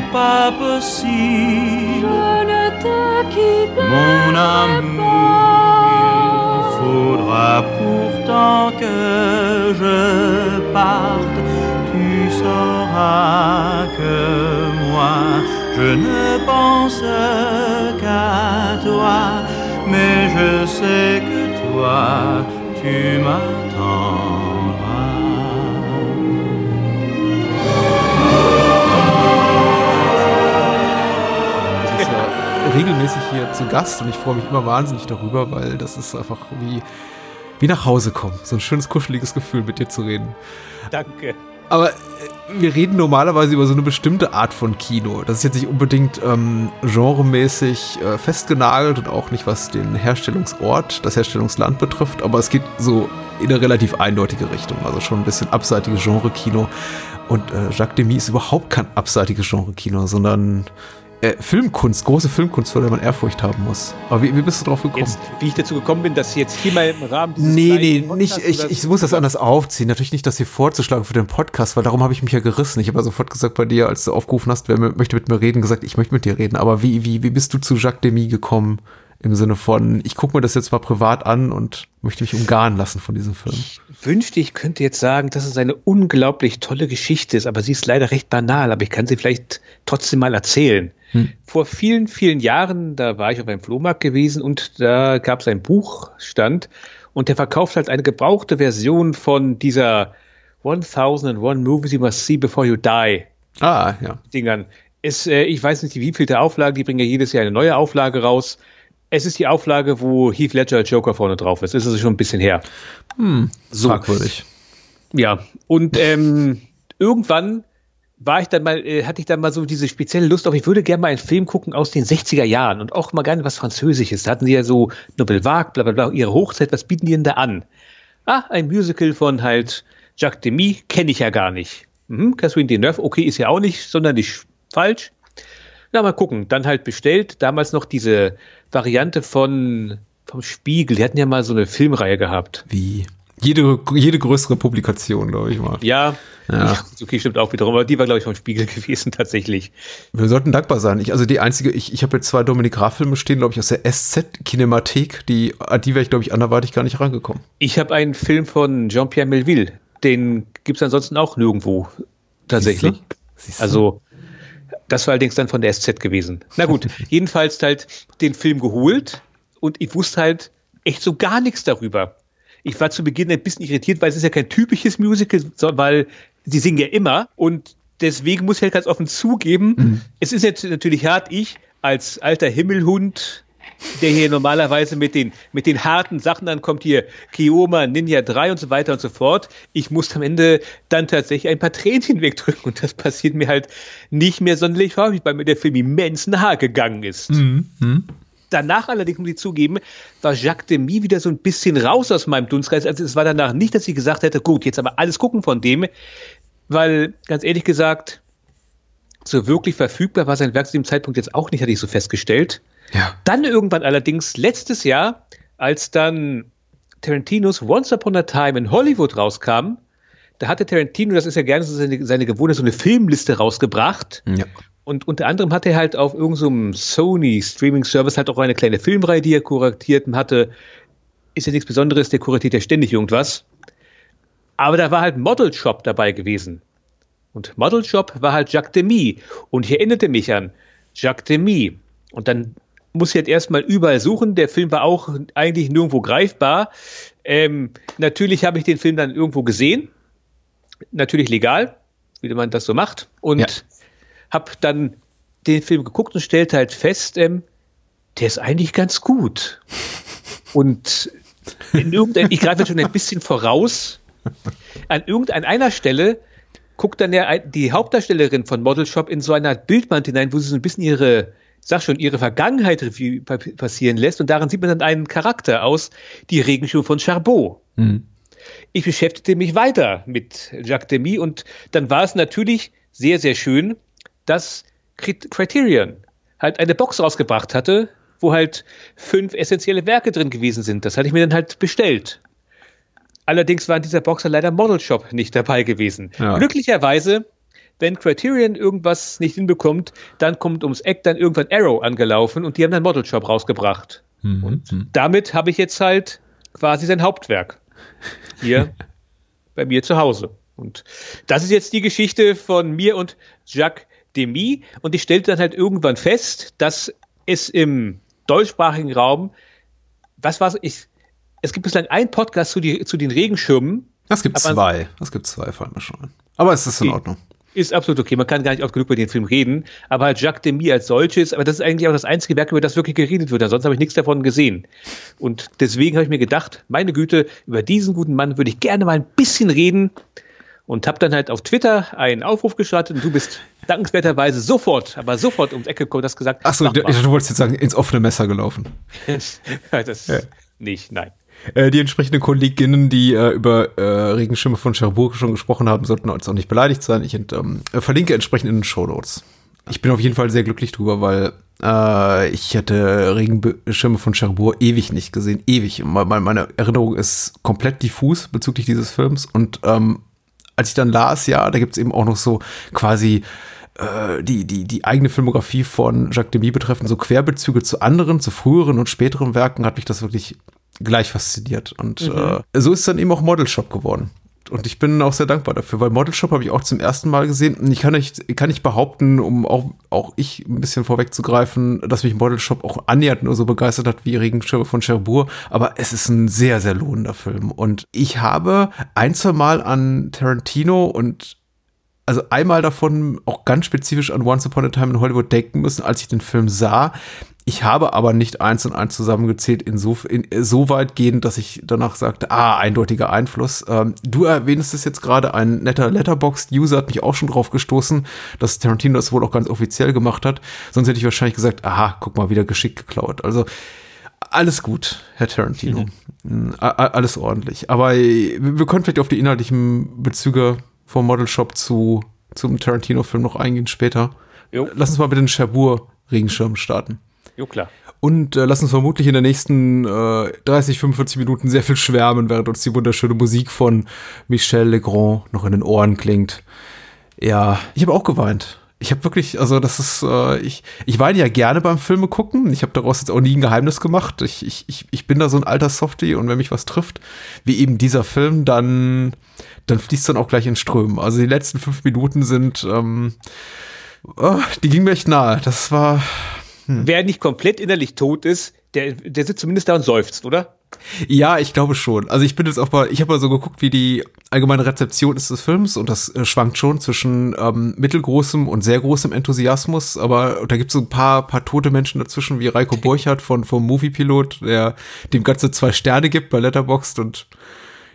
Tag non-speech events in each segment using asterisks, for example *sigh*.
n'est pas possible. Je ne te quitte Mon amour, il faudra pourtant que je parte. Tu sauras que moi, je ne pense qu'à toi, mais je sais que toi, tu m'attendras. Regelmäßig hier zu Gast und ich freue mich immer wahnsinnig darüber, weil das ist einfach wie, wie nach Hause kommen. So ein schönes, kuscheliges Gefühl, mit dir zu reden. Danke. Aber äh, wir reden normalerweise über so eine bestimmte Art von Kino. Das ist jetzt nicht unbedingt ähm, genremäßig äh, festgenagelt und auch nicht, was den Herstellungsort, das Herstellungsland betrifft, aber es geht so in eine relativ eindeutige Richtung. Also schon ein bisschen abseitiges Genre-Kino. Und äh, Jacques Demy ist überhaupt kein abseitiges Genre-Kino, sondern äh, Filmkunst, große Filmkunst, vor der man Ehrfurcht haben muss. Aber wie, wie bist du drauf gekommen? Jetzt, wie ich dazu gekommen bin, dass jetzt hier mal im Rahmen dieses Nee, nee, Podcasts nicht, ich, ich muss das anders aufziehen. Natürlich nicht, das hier vorzuschlagen für den Podcast, weil darum habe ich mich ja gerissen. Ich habe ja sofort gesagt bei dir, als du aufgerufen hast, wer möchte mit mir reden, gesagt, ich möchte mit dir reden. Aber wie, wie, wie bist du zu Jacques Demy gekommen? Im Sinne von, ich gucke mir das jetzt mal privat an und möchte mich umgarnen lassen von diesem Film. wünschte, ich könnte jetzt sagen, dass es eine unglaublich tolle Geschichte ist, aber sie ist leider recht banal, aber ich kann sie vielleicht trotzdem mal erzählen. Vor vielen, vielen Jahren, da war ich auf einem Flohmarkt gewesen und da gab es einen Buchstand und der verkauft halt eine gebrauchte Version von dieser 1001 Movies You Must See Before You Die Ah, ja. Dingern. Es, äh, ich weiß nicht, wie viel der Auflage, die bringen ja jedes Jahr eine neue Auflage raus. Es ist die Auflage, wo Heath Ledger Joker vorne drauf ist. Das ist also schon ein bisschen her. So. Fragwürdig. Ja, und ähm, irgendwann war ich dann mal, äh, hatte ich dann mal so diese spezielle Lust auf, ich würde gerne mal einen Film gucken aus den 60er Jahren und auch mal gerne was Französisches. Da hatten sie ja so Nouvelle Vague, bla bla bla, ihre Hochzeit, was bieten die denn da an? Ah, ein Musical von halt Jacques Demy, kenne ich ja gar nicht. Mhm, Catherine Deneuve, okay, ist ja auch nicht sonderlich falsch. Na, mal gucken. Dann halt bestellt. Damals noch diese Variante von vom Spiegel. Die hatten ja mal so eine Filmreihe gehabt. Wie? Jede, jede größere Publikation, glaube ich mal. Ja, Ja. okay, stimmt auch wiederum, aber die war, glaube ich, vom Spiegel *laughs* gewesen tatsächlich. Wir sollten dankbar sein. Ich, also die einzige, ich, ich habe jetzt zwei Dominik Graf-Filme stehen, glaube ich, aus der SZ-Kinemathek. Die, die wäre ich, glaube ich, anderweitig gar nicht rangekommen. Ich habe einen Film von Jean-Pierre Melville, den gibt's ansonsten auch nirgendwo tatsächlich. Siehst du? Siehst du? Also, das war allerdings dann von der SZ gewesen. Na gut, *laughs* jedenfalls halt den Film geholt und ich wusste halt echt so gar nichts darüber. Ich war zu Beginn ein bisschen irritiert, weil es ist ja kein typisches Musical, weil sie singen ja immer und deswegen muss ich halt ganz offen zugeben, es ist jetzt natürlich hart, ich als alter Himmelhund, der hier normalerweise mit den, mit den harten Sachen ankommt, hier Kioma, Ninja 3 und so weiter und so fort. Ich musste am Ende dann tatsächlich ein paar Tränchen wegdrücken und das passiert mir halt nicht mehr sonderlich häufig, weil mir der Film immens nahe gegangen ist. Danach allerdings, muss ich zugeben, war Jacques Demy wieder so ein bisschen raus aus meinem Dunstkreis. Also es war danach nicht, dass ich gesagt hätte, gut, jetzt aber alles gucken von dem, weil ganz ehrlich gesagt, so wirklich verfügbar war sein Werk zu dem Zeitpunkt jetzt auch nicht, hatte ich so festgestellt. Ja. Dann irgendwann allerdings letztes Jahr, als dann Tarantinos Once Upon a Time in Hollywood rauskam, da hatte Tarantino, das ist ja gerne so seine, seine Gewohnheit, so eine Filmliste rausgebracht. Ja. Und unter anderem hat er halt auf irgendeinem Sony Streaming Service halt auch eine kleine Filmreihe, die er kuratiert hatte. Ist ja nichts Besonderes, der kuratiert ja ständig irgendwas. Aber da war halt Model Shop dabei gewesen. Und Model Shop war halt Jacques Demy. Und ich erinnerte mich an Jacques Demy. Und dann muss ich halt erstmal überall suchen. Der Film war auch eigentlich nirgendwo greifbar. Ähm, natürlich habe ich den Film dann irgendwo gesehen. Natürlich legal, wie man das so macht. Und Ja. Habe dann den Film geguckt und stellte halt fest, ähm, der ist eigentlich ganz gut. *laughs* Und in irgendein, ich greife schon ein bisschen voraus. An irgendeiner Stelle guckt dann ja die Hauptdarstellerin von Model Shop in so eine Art Bildband hinein, wo sie so ein bisschen ihre, sag schon, ihre Vergangenheit passieren lässt. Und daran sieht man dann einen Charakter aus, die Regenschuhe von Charbot. Ich beschäftigte mich weiter mit Jacques Demy und dann war es natürlich sehr, sehr schön, dass Crit- Criterion halt eine Box rausgebracht hatte, wo halt fünf essentielle Werke drin gewesen sind. Das hatte ich mir dann halt bestellt. Allerdings war in dieser Box dann leider Model Shop nicht dabei gewesen. Ja. Glücklicherweise wenn Criterion irgendwas nicht hinbekommt, dann kommt ums Eck dann irgendwann Arrow angelaufen und die haben dann Model Shop rausgebracht. Mhm. Und damit habe ich jetzt halt quasi sein Hauptwerk hier *laughs* bei mir zu Hause. Und das ist jetzt die Geschichte von mir und Jacques Demy. Und ich stellte dann halt irgendwann fest, dass es im deutschsprachigen Raum, was war ich, es gibt bislang einen Podcast zu, die, zu den Regenschirmen. Es gibt zwei. Es gibt zwei, fallen mir schon. Aber es ist in Ordnung. Ist absolut okay. Man kann gar nicht oft genug über den Film reden. Aber halt Jacques Demy als solches, aber das ist eigentlich auch das einzige Werk, über das wirklich geredet wird. Ansonsten habe ich nichts davon gesehen. Und deswegen habe ich mir gedacht, meine Güte, über diesen guten Mann würde ich gerne mal ein bisschen reden. Und habe dann halt auf Twitter einen Aufruf gestartet und du bist *laughs* dankenswerterweise sofort, aber sofort ums Ecke gekommen und hast gesagt. Achso, du, du wolltest jetzt sagen, ins offene Messer gelaufen. *laughs* das ja. nicht, nein. Äh, die entsprechenden Kolleginnen, die äh, über äh, Regenschirme von Cherbourg schon gesprochen haben, sollten uns auch nicht beleidigt sein. Ich ähm, äh, verlinke entsprechend in den Show Notes. Ich bin auf jeden Fall sehr glücklich drüber, weil äh, ich hatte Regenschirme von Cherbourg ewig nicht gesehen. Ewig. Meine Erinnerung ist komplett diffus bezüglich dieses Films. Und ähm, als ich dann las, ja, da gibt es eben auch noch so quasi äh, die, die, die eigene Filmografie von Jacques Demy betreffend, so Querbezüge zu anderen, zu früheren und späteren Werken, hat mich das wirklich gleich fasziniert. Und mhm. äh, so ist dann eben auch Model Shop geworden. Und ich bin auch sehr dankbar dafür, weil Model Shop habe ich auch zum ersten Mal gesehen. Und ich kann nicht, kann nicht behaupten, um auch, auch ich ein bisschen vorwegzugreifen, dass mich Model Shop auch annähernd nur so begeistert hat wie Regenschirme von Cherbourg. Aber es ist ein sehr, sehr lohnender Film. Und ich habe ein, zwei Mal an Tarantino und also einmal davon auch ganz spezifisch an Once Upon a Time in Hollywood denken müssen, als ich den Film sah. Ich habe aber nicht eins und eins zusammengezählt, in, so weit gehend, dass ich danach sagte, ah, eindeutiger Einfluss. Ähm, du erwähnst es jetzt gerade, ein netter Letterboxd-User hat mich auch schon drauf gestoßen, dass Tarantino das wohl auch ganz offiziell gemacht hat. Sonst hätte ich wahrscheinlich gesagt, aha, guck mal, wieder geschickt geklaut. Also alles gut, Herr Tarantino. Mhm. Alles ordentlich. Aber wir können vielleicht auf die inhaltlichen Bezüge vom Model Shop zu, zum Tarantino-Film noch eingehen später. Jo. Lass uns mal mit den Cherbourg-Regenschirmen starten. Jo, klar. Und äh, lass uns vermutlich in den nächsten äh, 30, 45 Minuten sehr viel schwärmen, während uns die wunderschöne Musik von Michel Legrand noch in den Ohren klingt. Ja, ich habe auch geweint. Ich habe wirklich, also das ist, äh, ich, ich weine ja gerne beim Filme gucken. Ich habe daraus jetzt auch nie ein Geheimnis gemacht. Ich, ich, ich, bin da so ein alter Softie und wenn mich was trifft, wie eben dieser Film, dann, dann fließt dann auch gleich in Strömen. Also die letzten fünf Minuten sind, ähm, oh, die gingen mir echt nahe. Das war, hm. Wer nicht komplett innerlich tot ist, der, der sitzt zumindest da und seufzt, oder? Ja, ich glaube schon. Also ich bin jetzt auch mal, ich habe mal so geguckt, wie die allgemeine Rezeption ist des Films und das äh, schwankt schon zwischen ähm, mittelgroßem und sehr großem Enthusiasmus, aber da gibt es so ein paar, paar tote Menschen dazwischen, wie Reiko Burchardt von vom Moviepilot, der dem Ganze zwei Sterne gibt bei Letterboxd und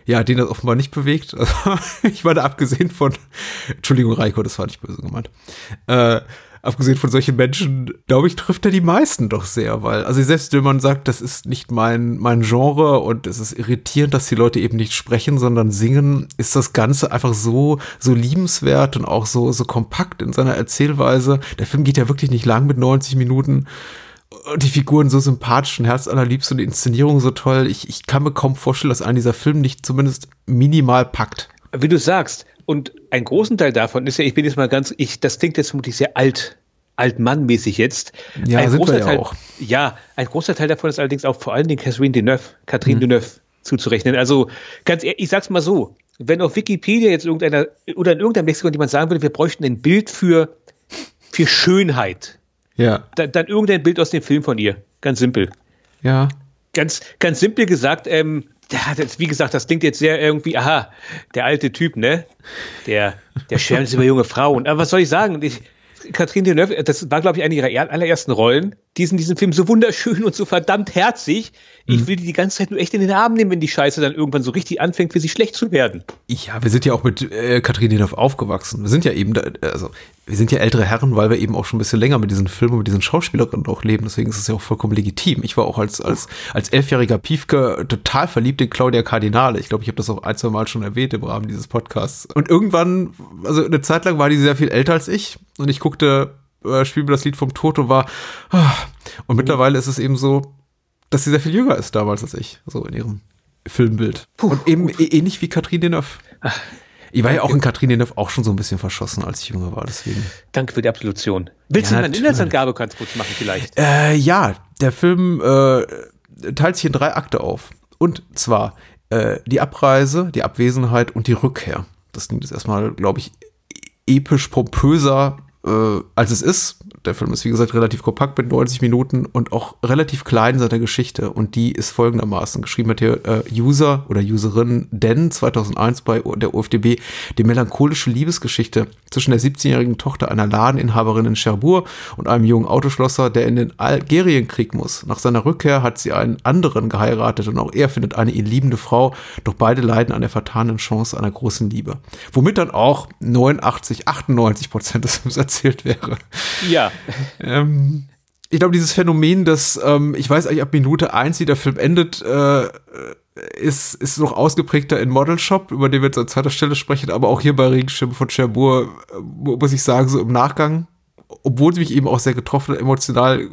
ja, den das offenbar nicht bewegt. *laughs* Also, ich war da abgesehen von, Entschuldigung, Reiko, das war nicht böse gemeint. Äh, abgesehen von solchen Menschen, glaube ich, trifft er die meisten doch sehr, weil, also selbst wenn man sagt, das ist nicht mein, mein Genre und es ist irritierend, dass die Leute eben nicht sprechen, sondern singen, ist das Ganze einfach so, so liebenswert und auch so, so kompakt in seiner Erzählweise. Der Film geht ja wirklich nicht lang mit 90 Minuten. Die Figuren so sympathisch und herzallerliebst und die Inszenierung so toll. Ich, ich kann mir kaum vorstellen, dass ein dieser Film nicht zumindest minimal packt. Wie du sagst, und ein großen Teil davon ist ja, ich bin jetzt mal ganz, ich, das klingt jetzt vermutlich sehr alt, altmannmäßig jetzt. Ja, ein sind großer wir ja Teil, auch. Ja, ein großer Teil davon ist allerdings auch vor allen Dingen Catherine Deneuve, Catherine mhm. Deneuve zuzurechnen. Also ganz ehrlich, ich sag's mal so, wenn auf Wikipedia jetzt irgendeiner oder in irgendeinem Lexikon jemand sagen würde, wir bräuchten ein Bild für, für Schönheit, ja. dann, dann irgendein Bild aus dem Film von ihr. Ganz simpel. Ja. Ganz, ganz simpel gesagt, ähm, das, wie gesagt, das klingt jetzt sehr irgendwie, aha, der alte Typ, ne? Der, der schwärmt über junge Frauen. Aber was soll ich sagen? Ich, Catherine Deneuve, das war, glaube ich, eine ihrer allerersten Rollen. Die ist in diesem Film so wunderschön und so verdammt herzig. Ich mhm. will die die ganze Zeit nur echt in den Arm nehmen, wenn die Scheiße dann irgendwann so richtig anfängt, für sie schlecht zu werden. Ja, wir sind ja auch mit äh, Katrin Deneuve aufgewachsen. Wir sind ja eben, da, also wir sind ja ältere Herren, weil wir eben auch schon ein bisschen länger mit diesen Filmen und mit diesen Schauspielerinnen auch leben. Deswegen ist es ja auch vollkommen legitim. Ich war auch als, als, als elfjähriger Piefke total verliebt in Claudia Cardinale. Ich glaube, ich habe das auch ein, zwei Mal schon erwähnt im Rahmen dieses Podcasts. Und irgendwann, also eine Zeit lang war die sehr viel älter als ich und ich guckte äh, Spiel mir das Lied vom Toto war. Ah. Und mittlerweile ist es eben so, dass sie sehr viel jünger ist damals als ich, so in ihrem Filmbild. Puh, und eben puh. ähnlich wie Katrin Deneuve. Ich war ja auch in Katrin Deneuve auch schon so ein bisschen verschossen, als ich jünger war, deswegen. Danke für die Absolution. Willst Ja, du eine. Inhaltsangabe ganz kurz machen vielleicht? Äh, ja, der Film äh, teilt sich in drei Akte auf. Und zwar äh, die Abreise, die Abwesenheit und die Rückkehr. Das klingt jetzt erstmal, glaube ich, episch pompöser, äh, als es ist. Der Film ist, wie gesagt, relativ kompakt mit 90 Minuten und auch relativ klein in seiner Geschichte. Und die ist folgendermaßen. Geschrieben hat hier äh, User oder Userin Den 2001 bei der UFDB die melancholische Liebesgeschichte zwischen der 17-jährigen Tochter einer Ladeninhaberin in Cherbourg und einem jungen Autoschlosser, der in den Algerienkrieg muss. Nach seiner Rückkehr hat sie einen anderen geheiratet und auch er findet eine ihn liebende Frau, doch beide leiden an der vertanen Chance einer großen Liebe. Womit dann auch 89, 98 Prozent des Films *laughs* erzählt wäre. Ja, Ähm, ich glaube, dieses Phänomen, dass ähm, ich weiß eigentlich ab Minute eins, wie der Film endet, äh, ist, ist noch ausgeprägter in Model Shop, über den wir jetzt an zweiter Stelle sprechen, aber auch hier bei Regenschirm von Cherbourg, äh, muss ich sagen, so im Nachgang, obwohl sie mich eben auch sehr getroffen hat, emotional, äh,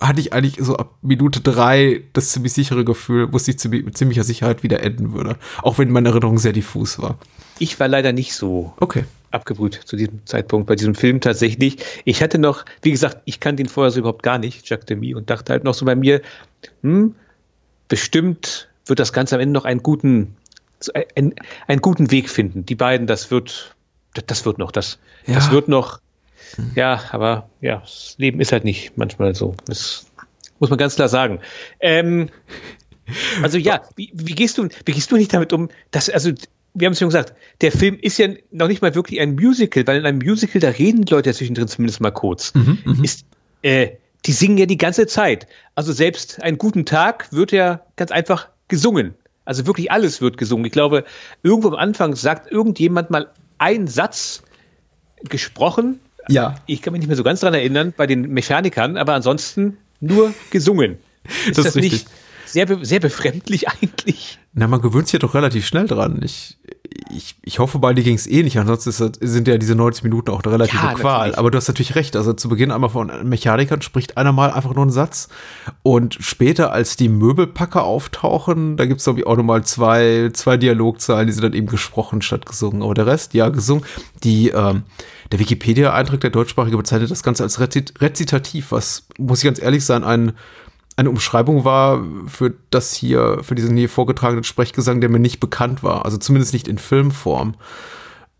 hatte ich eigentlich so ab Minute drei das ziemlich sichere Gefühl, wusste ich ziemlich, mit ziemlicher Sicherheit, wie der enden würde. Auch wenn meine Erinnerung sehr diffus war. ich war leider nicht so Okay. Abgebrüht zu diesem Zeitpunkt bei diesem Film tatsächlich. Ich hatte noch, wie gesagt, ich kannte ihn vorher so überhaupt gar nicht, Jacques Demy, und dachte halt noch so bei mir, hm, bestimmt wird das Ganze am Ende noch einen guten, einen, einen guten Weg finden. Die beiden, das wird, das, wird noch, das, Ja. das wird noch, ja, aber ja, das Leben ist halt nicht manchmal so. Das muss man ganz klar sagen. Ähm, also ja, wie, wie gehst du, wie gehst du nicht damit um, dass, also, wir haben es schon gesagt, der Film ist ja noch nicht mal wirklich ein Musical, weil in einem Musical, da reden die Leute ja zwischendrin zumindest mal kurz. ist, äh, die singen ja die ganze Zeit. Also selbst einen guten Tag wird ja ganz einfach gesungen. Also wirklich alles wird gesungen. Ich glaube, irgendwo am Anfang sagt irgendjemand mal einen Satz gesprochen. Ja. Ich kann mich nicht mehr so ganz dran erinnern bei den Mechanikern, aber ansonsten nur gesungen. *laughs* Ist Das das, ist nicht richtig. Sehr, sehr befremdlich *laughs* eigentlich? Na, man gewöhnt sich ja doch relativ schnell dran. Ich, ich, ich hoffe, bei dir ging es eh nicht. Ansonsten sind ja diese 90 Minuten auch eine relative Ja, Qual. natürlich. Aber du hast natürlich recht. Also zu Beginn einmal von Mechanikern spricht einer mal einfach nur einen Satz. Und später, als die Möbelpacker auftauchen, da gibt es, glaube ich, auch nochmal zwei, zwei Dialogzeilen, die sind dann eben gesprochen statt gesungen. Aber der Rest, ja, gesungen. Die, ähm, der Wikipedia-Eintrag, der deutschsprachige, bezeichnet das Ganze als Rezit Rezitativ, was, muss ich ganz ehrlich sein, ein eine Umschreibung war für das hier, für diesen hier vorgetragenen Sprechgesang, der mir nicht bekannt war. Also zumindest nicht in Filmform.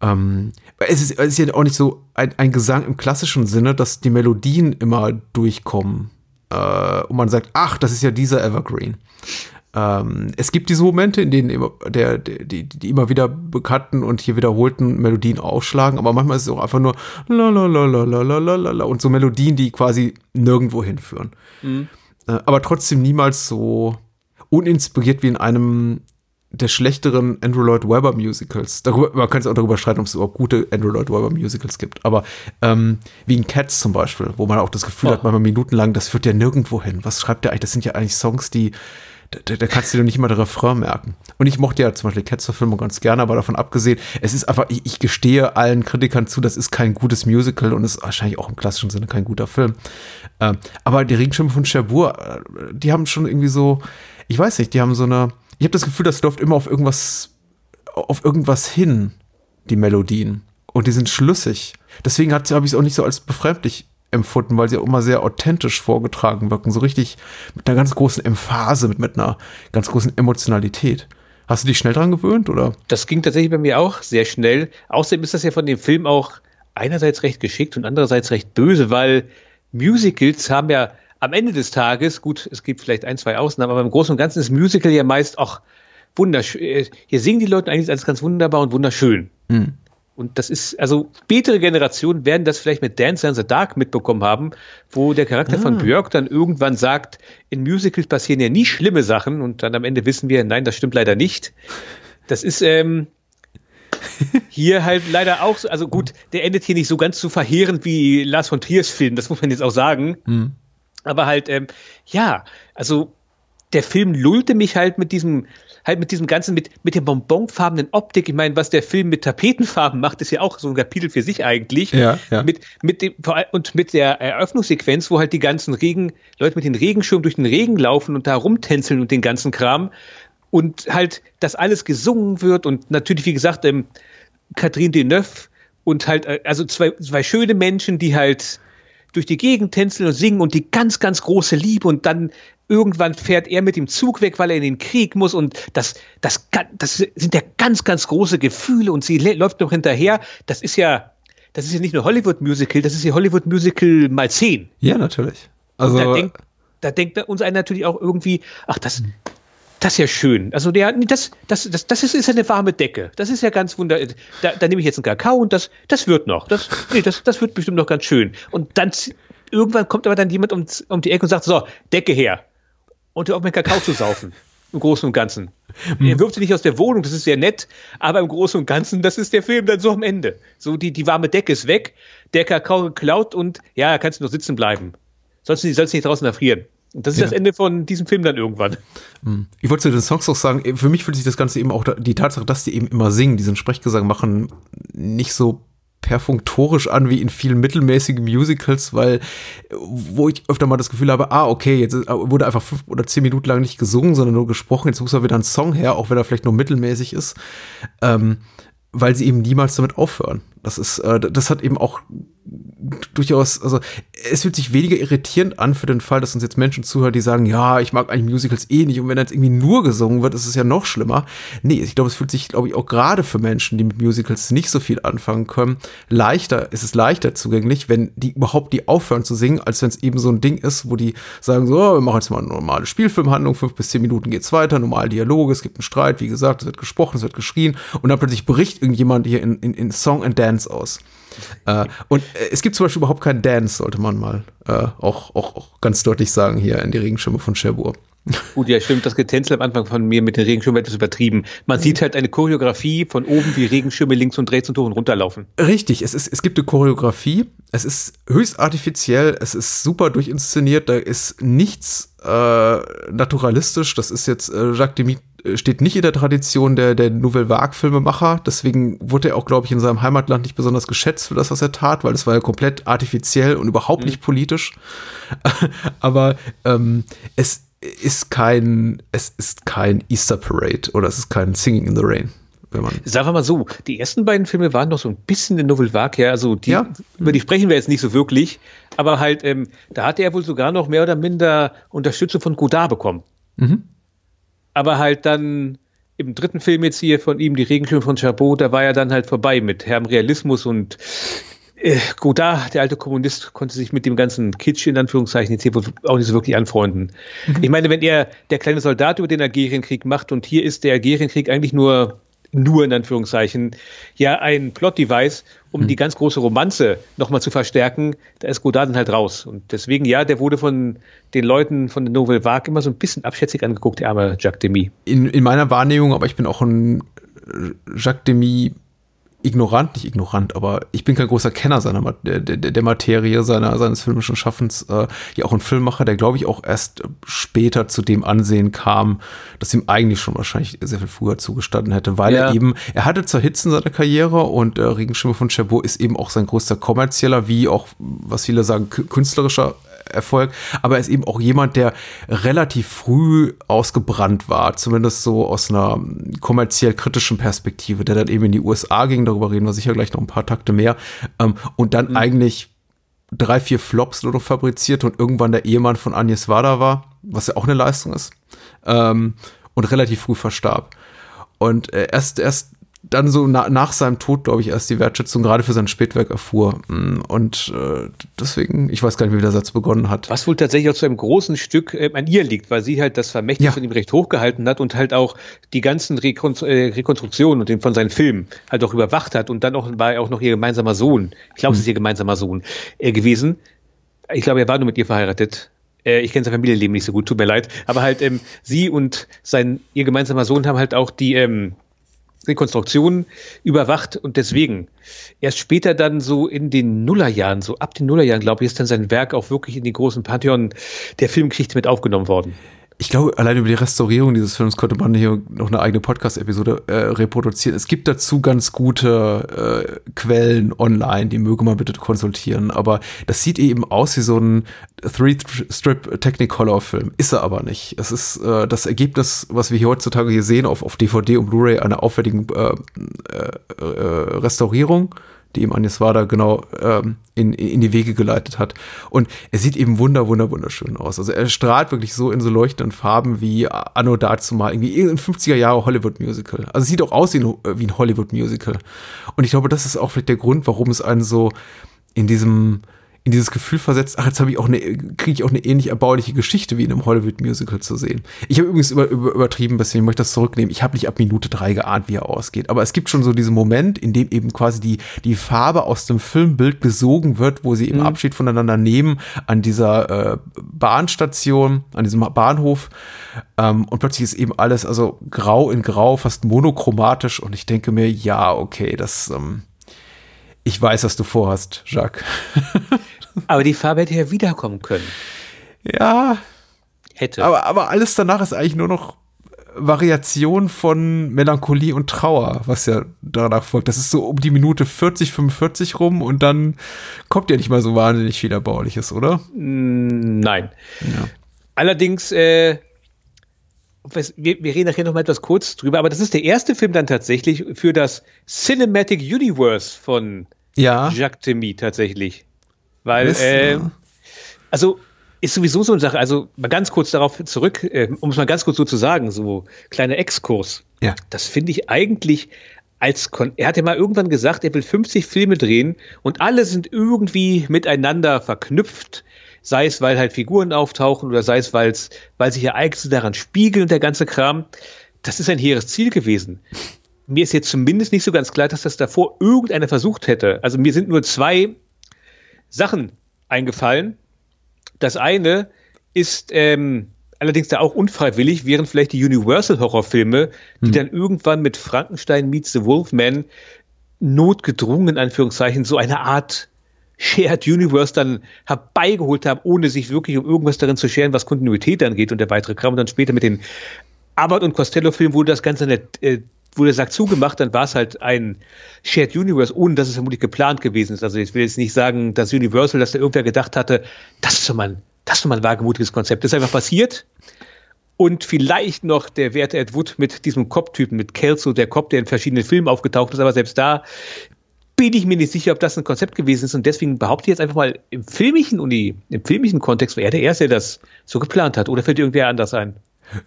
Ähm, es, ist, es ist ja auch nicht so ein, ein Gesang im klassischen Sinne, dass die Melodien immer durchkommen. Äh, und man sagt, ach, das ist ja dieser Evergreen. Ähm, es gibt diese Momente, in denen immer der, der, die, die immer wieder bekannten und hier wiederholten Melodien aufschlagen, aber manchmal ist es auch einfach nur la la la la la la la la und so Melodien, die quasi nirgendwo hinführen. Äh, aber trotzdem niemals so uninspiriert wie in einem der schlechteren Andrew Lloyd Webber Musicals. Darüber, man kann es auch darüber streiten, ob es überhaupt gute Andrew Lloyd Webber Musicals gibt. Aber ähm, wie in Cats zum Beispiel, wo man auch das Gefühl hat, manchmal minutenlang, das führt ja nirgendwo hin. Was schreibt der eigentlich? Das sind ja eigentlich Songs, die da, da kannst du dir nicht mal der Refrain merken. Und ich mochte ja zum Beispiel Cats-Verfilmung ganz gerne, aber davon abgesehen, es ist einfach, ich, ich gestehe allen Kritikern zu, das ist kein gutes Musical und ist wahrscheinlich auch im klassischen Sinne kein guter Film. Ähm, aber die Regenschirme von Cherbourg, äh, die haben schon irgendwie so, ich weiß nicht, die haben so eine, ich habe das Gefühl, das läuft immer auf irgendwas, auf irgendwas hin, die Melodien. Und die sind schlüssig. Deswegen habe ich es auch nicht so als befremdlich empfunden, weil sie auch immer sehr authentisch vorgetragen wirken. So richtig mit einer ganz großen Emphase, mit, mit einer ganz großen Emotionalität. Hast du dich schnell dran gewöhnt, oder? Das ging tatsächlich bei mir auch sehr schnell. Außerdem ist das ja von dem Film auch einerseits recht geschickt und andererseits recht böse, weil Musicals haben ja am Ende des Tages, gut, es gibt vielleicht ein, zwei Ausnahmen, aber im Großen und Ganzen ist Musical ja meist auch wunderschön. äh, Hier singen die Leute eigentlich alles ganz wunderbar und wunderschön. Und das ist, also spätere Generationen werden das vielleicht mit Dance in the Dark mitbekommen haben, wo der Charakter von Björk dann irgendwann sagt, in Musicals passieren ja nie schlimme Sachen und dann am Ende wissen wir, nein, das stimmt leider nicht. Das ist ähm, hier halt leider auch so, also gut, der endet hier nicht so ganz so verheerend wie Lars von Triers Film, das muss man jetzt auch sagen. Aber halt, ähm, ja, also der Film lullte mich halt mit diesem, halt mit diesem ganzen, mit, mit der bonbonfarbenen Optik. Ich meine, was der Film mit Tapetenfarben macht, ist ja auch so ein Kapitel für sich eigentlich. Ja, ja. Mit, mit dem, vor und mit der Eröffnungssequenz, wo halt die ganzen Regen, Leute mit den Regenschirmen durch den Regen laufen und da rumtänzeln und den ganzen Kram. Und halt, dass alles gesungen wird und natürlich, wie gesagt, ähm, Catherine Deneuve und halt, äh, also zwei, zwei schöne Menschen, die halt durch die Gegend tänzeln und singen und die ganz, ganz große Liebe und dann irgendwann fährt er mit dem Zug weg, weil er in den Krieg muss und das, das, das sind ja ganz, ganz große Gefühle und sie läuft noch hinterher. Das ist ja, das ist ja nicht nur Hollywood-Musical, das ist ja Hollywood-Musical mal zehn. Ja, natürlich. Also, da denkt, da denkt uns einer natürlich auch irgendwie, ach, das, das ist ja schön. Also der, das, das, das, das ist, ist eine warme Decke. Das ist ja ganz wunderbar. Da, da nehme ich jetzt einen Kakao und das, das wird noch. Das, nee, das, das wird bestimmt noch ganz schön. Und dann irgendwann kommt aber dann jemand um, um die Ecke und sagt, so, Decke her. Und hör auf, meinen Kakao zu saufen. Im Großen und Ganzen. Mhm. Er wirft sie nicht aus der Wohnung, das ist sehr nett, aber im Großen und Ganzen, das ist der Film dann so am Ende. So, die, die warme Decke ist weg, der Kakao geklaut und ja, kannst du noch sitzen bleiben. Sonst sollst du nicht draußen erfrieren. Und das ist ja. das Ende von diesem Film dann irgendwann. Mhm. Ich wollte zu den Songs auch sagen, für mich fühlt sich das Ganze eben auch, die Tatsache, dass die eben immer singen, diesen Sprechgesang machen, nicht so perfunktorisch an wie in vielen mittelmäßigen Musicals, weil wo ich öfter mal das Gefühl habe, ah, okay, jetzt wurde einfach fünf oder zehn Minuten lang nicht gesungen, sondern nur gesprochen, jetzt muss er wieder ein Song her, auch wenn er vielleicht nur mittelmäßig ist, ähm, weil sie eben niemals damit aufhören. Das ist, äh, das hat eben auch durchaus, also es fühlt sich weniger irritierend an für den Fall, dass uns jetzt Menschen zuhören, die sagen, ja, ich mag eigentlich Musicals eh nicht und wenn jetzt irgendwie nur gesungen wird, ist es ja noch schlimmer. Nee, ich glaube, es fühlt sich, glaube ich, auch gerade für Menschen, die mit Musicals nicht so viel anfangen können, leichter, ist es leichter zugänglich, wenn die überhaupt die aufhören zu singen, als wenn es eben so ein Ding ist, wo die sagen so, wir machen jetzt mal eine normale Spielfilmhandlung, fünf bis zehn Minuten geht's weiter, normal Dialoge, es gibt einen Streit, wie gesagt, es wird gesprochen, es wird geschrien und dann plötzlich bricht irgendjemand hier in, in, in Song and Dance aus. Äh, und äh, es gibt zum Beispiel überhaupt keinen Dance, sollte man mal äh, auch, auch, auch ganz deutlich sagen hier in die Regenschirme von Cherbourg. Gut, ja, stimmt. Das Getänzel am Anfang von mir mit den Regenschirmen etwas übertrieben. Man sieht halt eine Choreografie von oben, wie Regenschirme links und rechts und hoch und runter laufen. Richtig, es, ist, es gibt eine Choreografie. Es ist höchst artifiziell. Es ist super durchinszeniert. Da ist nichts äh, naturalistisch. Das ist jetzt äh, Jacques Demy steht nicht in der Tradition der, der Nouvelle Vague-Filmemacher. Deswegen wurde er auch, glaube ich, in seinem Heimatland nicht besonders geschätzt für das, was er tat, weil es war ja komplett artifiziell und überhaupt mhm. nicht politisch. *laughs* Aber ähm, es ist kein, es ist kein Easter Parade oder es ist kein Singing in the Rain. Wenn man Sagen wir mal so, die ersten beiden Filme waren noch so ein bisschen in Nouvelle Vague, ja, also die, ja. über die sprechen wir jetzt nicht so wirklich, aber halt, ähm, da hatte er wohl sogar noch mehr oder minder Unterstützung von Godard bekommen. Mhm aber halt dann im dritten Film jetzt hier von ihm, die Regenschirme von Chabot, da war er dann halt vorbei mit Herrn Realismus und äh, Godard, der alte Kommunist, konnte sich mit dem ganzen Kitsch in Anführungszeichen jetzt hier auch nicht so wirklich anfreunden. Mhm. Ich meine, wenn er der kleine Soldat über den Algerienkrieg macht und hier ist der Algerienkrieg eigentlich nur nur in Anführungszeichen, ja ein Plot-Device, um hm. die ganz große Romanze nochmal zu verstärken, da ist Godard dann halt raus. Und deswegen, ja, der wurde von den Leuten von der Nouvelle Vague immer so ein bisschen abschätzig angeguckt, der arme Jacques Demy. In, in meiner Wahrnehmung, aber ich bin auch ein Jacques Demy ignorant, nicht ignorant, aber ich bin kein großer Kenner seiner der, der, Materie, seiner, seines filmischen Schaffens. Äh, ja, auch ein Filmmacher, der, glaube ich, auch erst später zu dem Ansehen kam, das ihm eigentlich schon wahrscheinlich sehr viel früher zugestanden hätte, weil ja. er eben, er hatte zwar Hits in seiner Karriere und äh, Regenschirme von Chabot ist eben auch sein größter kommerzieller, wie auch, was viele sagen, künstlerischer Erfolg, aber er ist eben auch jemand, der relativ früh ausgebrannt war, zumindest so aus einer kommerziell kritischen Perspektive, der dann eben in die USA ging, darüber reden wir sicher gleich noch ein paar Takte mehr, ähm, und dann mhm. eigentlich drei, vier Flops nur noch fabriziert und irgendwann der Ehemann von Agnes Wada war, was ja auch eine Leistung ist, ähm, und relativ früh verstarb. Und äh, erst, erst dann so na, nach seinem Tod, glaube ich, erst die Wertschätzung gerade für sein Spätwerk erfuhr. Mm, und äh, deswegen, ich weiß gar nicht, wie der Satz begonnen hat. Was wohl tatsächlich auch zu einem großen Stück äh, an ihr liegt, weil sie halt das Vermächtnis ja. von ihm recht hochgehalten hat und halt auch die ganzen Rekon äh, Rekonstruktionen und den von seinen Filmen halt auch überwacht hat. Und dann auch, war er auch noch ihr gemeinsamer Sohn. Ich glaube, hm. es ist ihr gemeinsamer Sohn äh, gewesen. Ich glaube, er war nur mit ihr verheiratet äh, ich kenne sein Familienleben nicht so gut, tut mir leid, aber halt ähm, sie und sein ihr gemeinsamer Sohn haben halt auch die ähm, Rekonstruktionen überwacht und deswegen erst später dann so in den Nullerjahren, so ab den Nullerjahren, glaube ich, ist dann sein Werk auch wirklich in den großen Pantheon der Filmgeschichte mit aufgenommen worden. Ich glaube, allein über die Restaurierung dieses Films könnte man hier noch eine eigene Podcast-Episode äh, reproduzieren. Es gibt dazu ganz gute äh, Quellen online, die möge man bitte konsultieren. Aber das sieht eben aus wie so ein Three-Strip Technicolor-Film. Ist er aber nicht. Es ist äh, das Ergebnis, was wir hier heutzutage hier sehen, auf, auf DVD und Blu-ray einer aufwendigen äh, äh, äh, Restaurierung die ihm Agnes Wada genau ähm, in, in die Wege geleitet hat. Und er sieht eben wunder, wunder, wunderschön aus. Also er strahlt wirklich so in so leuchtenden Farben wie Anno dazu mal irgendwie in 50er Jahre Hollywood-Musical. Also es sieht auch aus wie ein, wie ein Hollywood-Musical. Und ich glaube, das ist auch vielleicht der Grund, warum es einen so in diesem in dieses Gefühl versetzt, ach, jetzt habe ich auch eine, kriege ich auch eine ähnlich erbauliche Geschichte wie in einem Hollywood-Musical zu sehen. Ich habe übrigens über, über, übertrieben ein bisschen, ich möchte das zurücknehmen. Ich habe nicht ab Minute drei geahnt, wie er ausgeht. Aber es gibt schon so diesen Moment, in dem eben quasi die, die Farbe aus dem Filmbild gesogen wird, wo sie eben mhm. Abschied voneinander nehmen an dieser äh, Bahnstation, an diesem Bahnhof. Ähm, und plötzlich ist eben alles also grau in grau, fast monochromatisch. Und ich denke mir, ja, okay, das, ähm, ich weiß, was du vorhast, Jacques. *laughs* Aber die Farbe hätte ja wiederkommen können. Ja. Hätte. Aber, aber alles danach ist eigentlich nur noch Variation von Melancholie und Trauer, was ja danach folgt. Das ist so um die Minute 40, 45 rum und dann kommt ja nicht mal so wahnsinnig viel Erbauliches, oder? Mm, nein. Ja. Allerdings, äh, wir, wir, reden nachher noch mal etwas kurz drüber, aber das ist der erste Film dann tatsächlich für das Cinematic Universe von ja. Jacques Demy tatsächlich. Weil, äh, also ist sowieso so eine Sache, also mal ganz kurz darauf zurück, äh, um es mal ganz kurz so zu sagen, so kleiner Exkurs. Ja. Das finde ich eigentlich als Kon er hat ja mal irgendwann gesagt, er will 50 Filme drehen und alle sind irgendwie miteinander verknüpft, sei es weil halt Figuren auftauchen oder sei es weil's, weil sich Ereignisse daran spiegeln und der ganze Kram. Das ist ein hehres Ziel gewesen. Mir ist jetzt zumindest nicht so ganz klar, dass das davor irgendeiner versucht hätte. Also mir sind nur zwei Sachen eingefallen. Das eine ist ähm, allerdings da auch unfreiwillig, wären vielleicht die Universal-Horrorfilme, die hm. dann irgendwann mit Frankenstein meets the Wolfman notgedrungen, in Anführungszeichen, so eine Art Shared Universe dann herbeigeholt haben, ohne sich wirklich um irgendwas darin zu scheren, was Kontinuität angeht und der weitere Kram. Und dann später mit den Abbott und Costello-Filmen wurde das Ganze nicht, äh, wurde der Sack zugemacht, dann war es halt ein Shared Universe, ohne dass es vermutlich geplant gewesen ist. Also ich will jetzt nicht sagen, dass Universal, dass da irgendwer gedacht hatte, das ist so mal, das ist so mal ein wagemutiges Konzept. Das ist einfach passiert. Und vielleicht noch der werte Ed Wood mit diesem Cop-Typen, mit Kelso, der Cop, der in verschiedenen Filmen aufgetaucht ist, aber selbst da bin ich mir nicht sicher, ob das ein Konzept gewesen ist. Und deswegen behaupte ich jetzt einfach mal, im filmischen Uni, im filmischen Kontext war er der Erste, der das so geplant hat. Oder fällt irgendwer anders ein?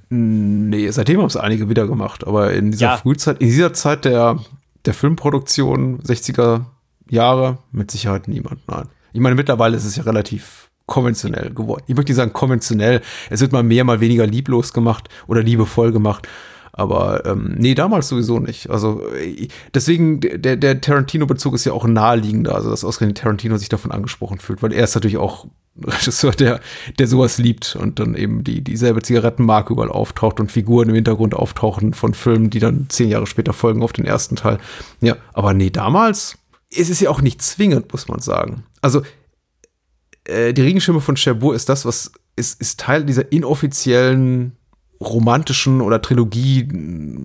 Nee, seitdem haben es einige wieder gemacht, aber in dieser ja. Frühzeit, in dieser Zeit der, der Filmproduktion, 60er Jahre, mit Sicherheit niemand, nein. Ich meine, mittlerweile ist es ja relativ konventionell geworden. Ich möchte nicht sagen konventionell, es wird mal mehr, mal weniger lieblos gemacht oder liebevoll gemacht. Aber ähm, nee, damals sowieso nicht. Also äh, deswegen, der, der Tarantino-Bezug ist ja auch naheliegender, also dass ausgerechnet Tarantino sich davon angesprochen fühlt, weil er ist natürlich auch *laughs* Regisseur, der, der sowas liebt und dann eben die, dieselbe Zigarettenmarke überall auftaucht und Figuren im Hintergrund auftauchen von Filmen, die dann zehn Jahre später folgen auf den ersten Teil. Ja, aber nee, damals ist es ja auch nicht zwingend, muss man sagen. Also, äh, die Regenschirme von Cherbourg ist das, was ist, ist Teil dieser inoffiziellen romantischen oder Trilogie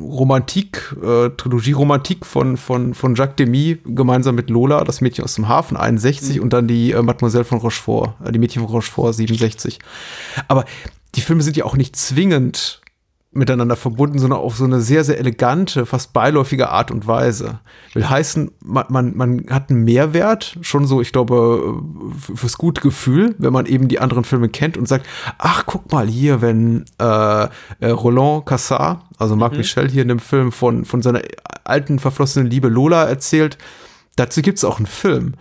Romantik, äh, Trilogie Romantik von, von, von Jacques Demy gemeinsam mit Lola, das Mädchen aus dem Hafen 61 mhm. und dann die äh, Mademoiselle von Rochefort, äh, die Mädchen von Rochefort 67. Aber die Filme sind ja auch nicht zwingend miteinander verbunden, sondern auf so eine sehr, sehr elegante, fast beiläufige Art und Weise. Will heißen, man, man, man hat einen Mehrwert, schon so, ich glaube, fürs gute Gefühl, wenn man eben die anderen Filme kennt und sagt, ach, guck mal hier, wenn äh, äh Roland Cassard, also Marc mhm. Michel hier in dem Film von, von seiner alten, verflossenen Liebe Lola erzählt, dazu gibt's auch einen Film.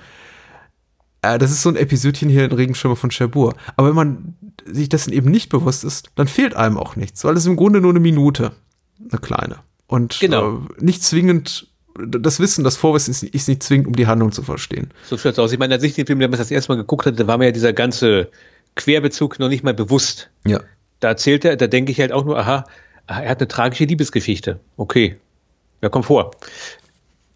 Äh, das ist so ein Episodchen hier in Regenschirme von Cherbourg. Aber wenn man sich dessen eben nicht bewusst ist, dann fehlt einem auch nichts, weil es im Grunde nur eine Minute, eine kleine. Und genau. äh, nicht zwingend, das Wissen, das Vorwissen ist, ist, nicht zwingend, um die Handlung zu verstehen. So schaut's aus. Ich meine, als ich den Film damals das erste Mal geguckt hatte, da war mir ja dieser ganze Querbezug noch nicht mal bewusst. Ja. Da erzählt er, da denke ich halt auch nur, aha, er hat eine tragische Liebesgeschichte. Okay. Ja, kommt vor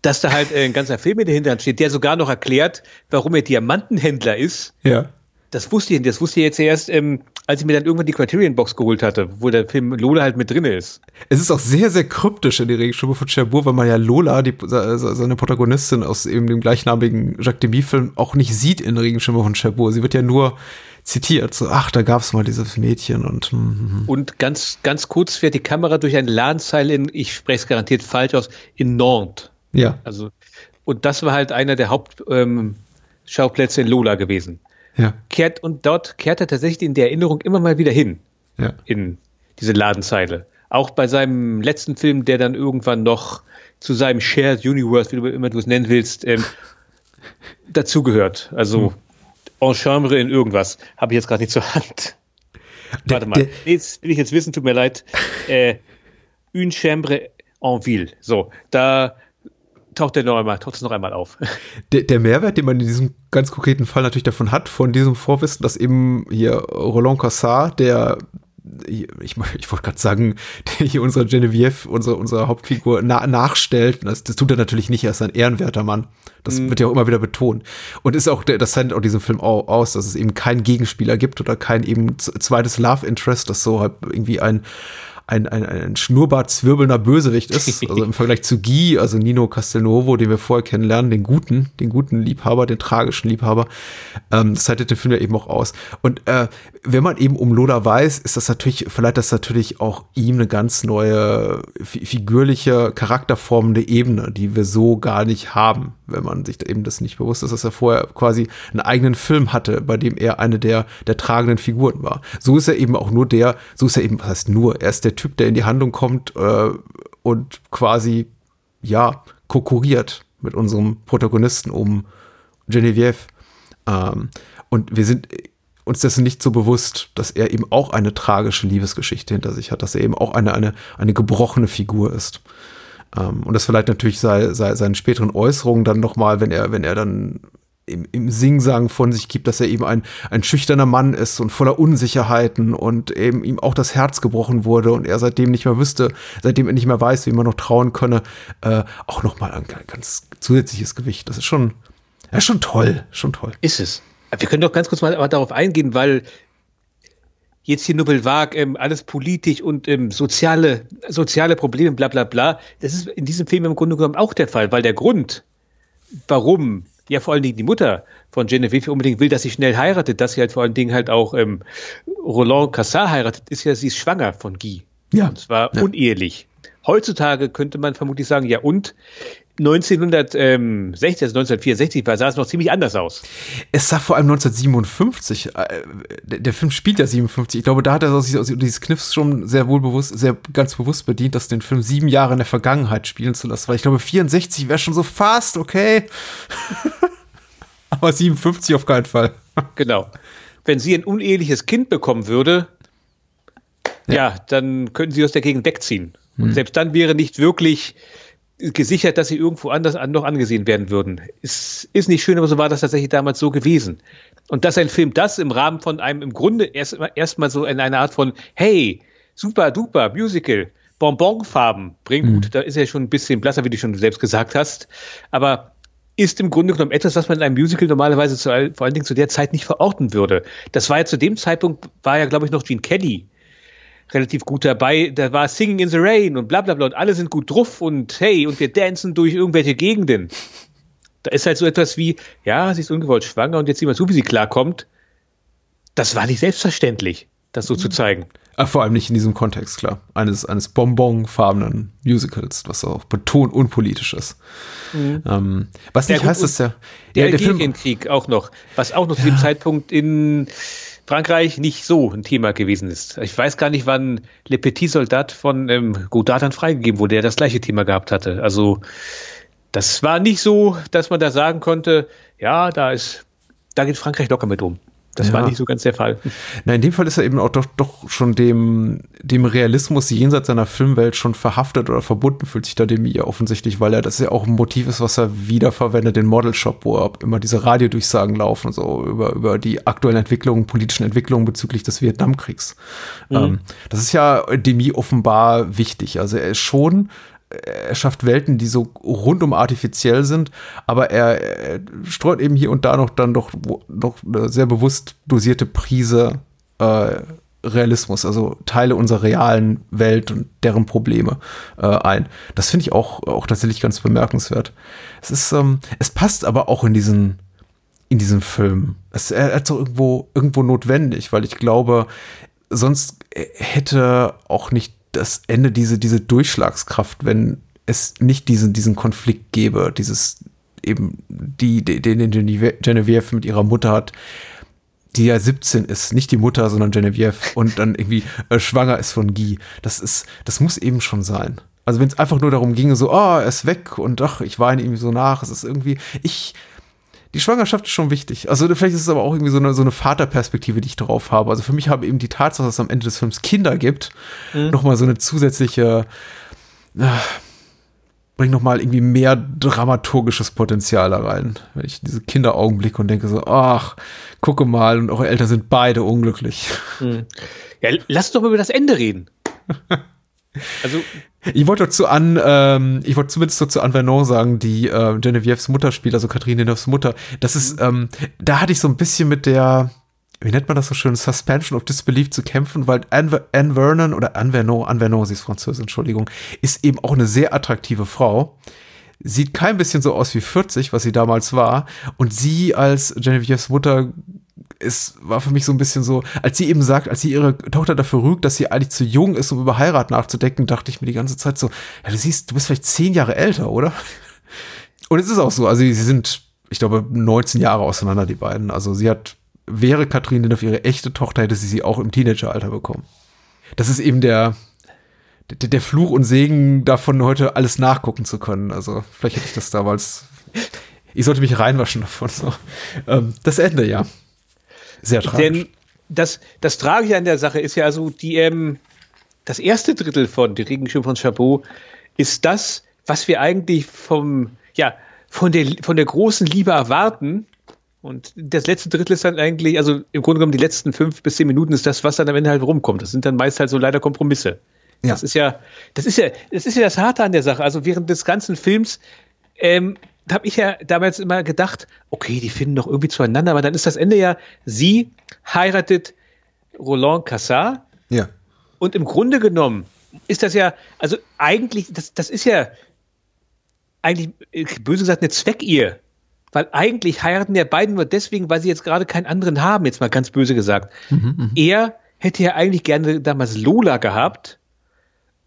dass da halt ein ganzer Film in der Hinterhand steht, der sogar noch erklärt, warum er Diamantenhändler ist. Ja. Das wusste ich, das wusste ich jetzt erst, ähm, als ich mir dann irgendwann die Criterion-Box geholt hatte, wo der Film Lola halt mit drin ist. Es ist auch sehr, sehr kryptisch in die Regenschirme von Cherbourg, weil man ja Lola, die, seine Protagonistin aus eben dem gleichnamigen Jacques Demy-Film, auch nicht sieht in Regenschirme von Cherbourg. Sie wird ja nur zitiert, so, ach, da gab es mal dieses Mädchen und. Mm, und ganz, ganz kurz fährt die Kamera durch ein Ladenzeil in, ich spreche es garantiert falsch aus, in Nantes. Ja. Also, und das war halt einer der Hauptschauplätze ähm, in Lola gewesen. Ja. Kehrt, und dort kehrt er tatsächlich in der Erinnerung immer mal wieder hin. Ja. In diese Ladenzeile. Auch bei seinem letzten Film, der dann irgendwann noch zu seinem Shared Universe, wie du immer du es nennen willst, ähm, *laughs* dazugehört. Also hm. Ensemble in irgendwas. Habe ich jetzt gerade nicht zur Hand. Warte mal. Jetzt will ich jetzt wissen, tut mir leid. Äh, une chambre en ville. So, da taucht der noch einmal, taucht es noch einmal auf. *laughs* Der, der, Mehrwert, den man in diesem ganz konkreten Fall natürlich davon hat, von diesem Vorwissen, dass eben hier Roland Cassard, der ich, ich wollte gerade sagen, der hier unsere Genevieve, unsere, unsere Hauptfigur, na, nachstellt. Das, das tut er natürlich nicht, er ist ein ehrenwerter Mann. Das mhm. wird ja auch immer wieder betont. Und ist auch, das zeichnet auch diesem Film aus, dass es eben keinen Gegenspieler gibt oder kein eben zweites Love Interest, das so halt irgendwie ein, ein, ein, ein Schnurrbart zwirbelnder Bösewicht ist. *laughs* Also im Vergleich zu Guy, also Nino Castelnuovo, den wir vorher kennenlernen, den guten, den guten Liebhaber, den tragischen Liebhaber. Ähm, das zeitet den Film ja eben auch aus. Und äh, wenn man eben um Lola weiß, ist das natürlich, verleiht das natürlich auch ihm eine ganz neue figürliche, charakterformende Ebene, die wir so gar nicht haben, wenn man sich eben das nicht bewusst ist, dass er vorher quasi einen eigenen Film hatte, bei dem er eine der, der tragenden Figuren war. So ist er eben auch nur der, so ist er eben, was heißt nur, er ist der Typ, der in die Handlung kommt äh, und quasi, ja, konkurriert mit unserem Protagonisten um Genevieve. Ähm, und wir sind uns dessen nicht so bewusst, dass er eben auch eine tragische Liebesgeschichte hinter sich hat, dass er eben auch eine, eine, eine gebrochene Figur ist. Ähm, und das vielleicht natürlich sei, sei, seinen späteren Äußerungen dann nochmal, wenn er, wenn er dann im, im Singsang von sich gibt, dass er eben ein, ein schüchterner Mann ist und voller Unsicherheiten und eben ihm auch das Herz gebrochen wurde und er seitdem nicht mehr wüsste, seitdem er nicht mehr weiß, wie man noch trauen könne, äh, auch nochmal ein ganz zusätzliches Gewicht. Das ist schon, ja, schon toll, schon toll. Ist es. Wir können doch ganz kurz mal darauf eingehen, weil jetzt hier Nobel Wag, ähm, alles politisch und ähm, soziale, soziale Probleme, bla bla bla. Das ist in diesem Film im Grunde genommen auch der Fall, weil der Grund, warum ja vor allen Dingen die Mutter von Genevieve unbedingt will, dass sie schnell heiratet, dass sie halt vor allen Dingen halt auch ähm, Roland Cassar heiratet, ist ja, sie ist schwanger von Guy. Ja. Und zwar ja. unehelich. Heutzutage könnte man vermutlich sagen, ja und 1960, also 1964 sah es noch ziemlich anders aus. Es sah vor allem 1957, äh, der Film spielt ja 57, ich glaube, da hat er sich dieses Kniffs schon sehr wohlbewusst, sehr ganz bewusst bedient, dass den Film sieben Jahre in der Vergangenheit spielen zu lassen, weil ich glaube, 64 wäre schon so fast okay. *laughs* Aber 57 auf keinen Fall. genau. Wenn sie ein uneheliches Kind bekommen würde, ja, ja dann könnten sie aus der Gegend wegziehen. Und hm. selbst dann wäre nicht wirklich gesichert, dass sie irgendwo anders an, noch angesehen werden würden. Ist, ist nicht schön, aber so war das tatsächlich damals so gewesen. Und dass ein Film das im Rahmen von einem im Grunde erst erstmal so in einer Art von Hey, super duper Musical, Bonbonfarben bringt, mhm. gut, da ist er schon ein bisschen blasser, wie du schon selbst gesagt hast, aber ist im Grunde genommen etwas, was man in einem Musical normalerweise zu, vor allen Dingen zu der Zeit nicht verorten würde. Das war ja zu dem Zeitpunkt, war ja, glaube ich, noch Gene Kelly relativ gut dabei. Da war Singing in the Rain und bla bla bla und alle sind gut drauf und hey, und wir dancen durch irgendwelche Gegenden. Da ist halt so etwas wie, ja, sie ist ungewollt schwanger und jetzt sieh mal zu, wie sie klarkommt. Das war nicht selbstverständlich, das so zu zeigen. Ach, vor allem nicht in diesem Kontext, klar. Eines, eines bonbonfarbenen Musicals, was auch betont unpolitisch ist. Mhm. Ähm, was nicht ja, heißt, dass der, der, der, der Algerienkrieg auch noch, was auch noch ja. zu dem Zeitpunkt in Frankreich nicht so ein Thema gewesen ist. Ich weiß gar nicht, wann Le Petit Soldat von ähm, Godard freigegeben wurde, der das gleiche Thema gehabt hatte. Also das war nicht so, dass man da sagen konnte, ja, da ist, da geht Frankreich locker mit um. Das ja. war nicht so ganz der Fall. Na, in dem Fall ist er eben auch doch, doch schon dem, dem Realismus jenseits seiner Filmwelt schon verhaftet oder verbunden fühlt sich da dem ja offensichtlich, weil er das ja auch ein Motiv ist, was er wiederverwendet, den Model Shop, wo er immer diese Radiodurchsagen laufen, so über, über die aktuellen Entwicklungen, politischen Entwicklungen bezüglich des Vietnamkriegs. Mhm. Ähm, das ist ja Demi offenbar wichtig. Also er ist schon er schafft Welten, die so rundum artifiziell sind, aber er, er streut eben hier und da noch dann doch noch eine sehr bewusst dosierte Prise äh, Realismus, also Teile unserer realen Welt und deren Probleme äh, ein. Das finde ich auch, auch tatsächlich ganz bemerkenswert. Es ist, ähm, es passt aber auch in diesen, in diesen Film. Es ist irgendwo, irgendwo notwendig, weil ich glaube, sonst hätte auch nicht das Ende diese, diese Durchschlagskraft, wenn es nicht diesen, diesen Konflikt gäbe, dieses eben, die, den Genevieve mit ihrer Mutter hat, die ja 17 ist, nicht die Mutter, sondern Genevieve und dann irgendwie äh, schwanger ist von Guy. Das ist, das muss eben schon sein. Also wenn es einfach nur darum ginge, so, oh, er ist weg und ach, ich weine ihm so nach, es ist irgendwie, ich, die Schwangerschaft ist schon wichtig. Also vielleicht ist es aber auch irgendwie so eine, so eine Vaterperspektive, die ich drauf habe. Also für mich haben eben die Tatsache, dass es am Ende des Films Kinder gibt, mhm. nochmal so eine zusätzliche, äh, bringt nochmal irgendwie mehr dramaturgisches Potenzial da rein. Wenn ich diese Kinderaugenblicke und denke so, ach, gucke mal, und eure Eltern sind beide unglücklich. Hm. Ja, lass doch mal über das Ende reden. *laughs* Also ich wollte dazu an, ähm, ich wollte zumindest dazu an Vernon sagen, die äh, Genevieves Mutter spielt, also Katharine Deneuves Mutter. Das ist, mhm. ähm, da hatte ich so ein bisschen mit der, wie nennt man das so schön, Suspension of Disbelief zu kämpfen, weil Anne, Anne Vernon oder Anne Vernon, Anne Vernon, sie ist Französin, Entschuldigung, ist eben auch eine sehr attraktive Frau. Sieht kein bisschen so aus wie 40, was sie damals war. Und sie als Genevieves Mutter es war für mich so ein bisschen so, als sie eben sagt, als sie ihre Tochter dafür rügt, dass sie eigentlich zu jung ist, um über Heirat nachzudenken, dachte ich mir die ganze Zeit so, ja, du siehst, du bist vielleicht zehn Jahre älter, oder? *laughs* Und es ist auch so, also sie sind, ich glaube, 19 Jahre auseinander, die beiden. Also sie hat wäre Katrin denn auf ihre echte Tochter, hätte sie sie auch im Teenageralter bekommen. Das ist eben der, der, der Fluch und Segen davon, heute alles nachgucken zu können. Also vielleicht hätte ich das damals. Ich sollte mich reinwaschen davon. So. Ähm, das Ende, ja. Sehr tragisch. Denn das, das Tragische an der Sache ist ja also, die, ähm, das erste Drittel von Die Regenschirm von Chabot ist das, was wir eigentlich vom, ja, von der, von der großen Liebe erwarten, und das letzte Drittel ist dann eigentlich, also im Grunde genommen die letzten fünf bis zehn Minuten ist das, was dann am Ende halt rumkommt. Das sind dann meist halt so leider Kompromisse. Ja. Das ist ja, das ist ja, das ist ja das Harte an der Sache. Also während des ganzen Films ähm, habe ich ja damals immer gedacht, okay, die finden doch irgendwie zueinander, aber dann ist das Ende ja, sie heiratet Roland Cassard. Ja. Und im Grunde genommen ist das ja, also eigentlich, das, das ist ja eigentlich, böse gesagt, eine Zweckehe weil eigentlich heiraten ja beiden nur deswegen, weil sie jetzt gerade keinen anderen haben, jetzt mal ganz böse gesagt. Mhm, mhm, er hätte ja eigentlich gerne damals Lola gehabt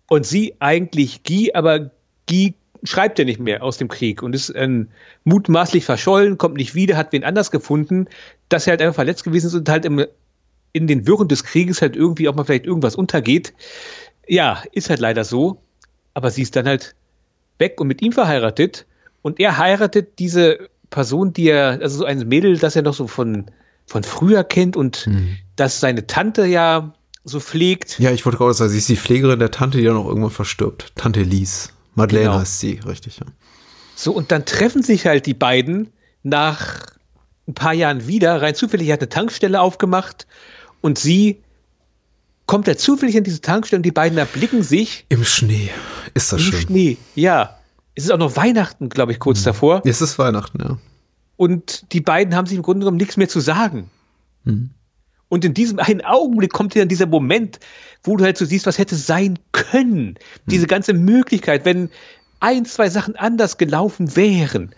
und sie eigentlich Guy, aber Guy schreibt ja nicht mehr aus dem Krieg und ist ähm, mutmaßlich verschollen, kommt nicht wieder, hat wen anders gefunden, dass er halt einfach verletzt gewesen ist und halt im, in den Wirren des Krieges halt irgendwie auch mal vielleicht irgendwas untergeht. Ja, ist halt leider so, aber sie ist dann halt weg und mit ihm verheiratet und er heiratet diese Person, die er, also so ein Mädel, das er noch so von, von früher kennt und mhm. dass seine Tante ja so pflegt. Ja, ich wollte gerade sagen, sie ist die Pflegerin der Tante, die ja noch irgendwann verstirbt. Tante Lies. Madeleine genau. heißt sie, richtig. Ja. So, und dann treffen sich halt die beiden nach ein paar Jahren wieder. Rein zufällig hat eine Tankstelle aufgemacht und sie kommt da zufällig an diese Tankstelle und die beiden erblicken sich. Im Schnee. Ist das Im schön? Im Schnee, ja es ist auch noch Weihnachten, glaube ich, kurz mhm. davor. Es ist Weihnachten, ja. Und die beiden haben sich im Grunde genommen nichts mehr zu sagen. Mhm. Und in diesem einen Augenblick kommt dann dieser Moment, wo du halt so siehst, was hätte sein können. Mhm. Diese ganze Möglichkeit, wenn ein, zwei Sachen anders gelaufen wären.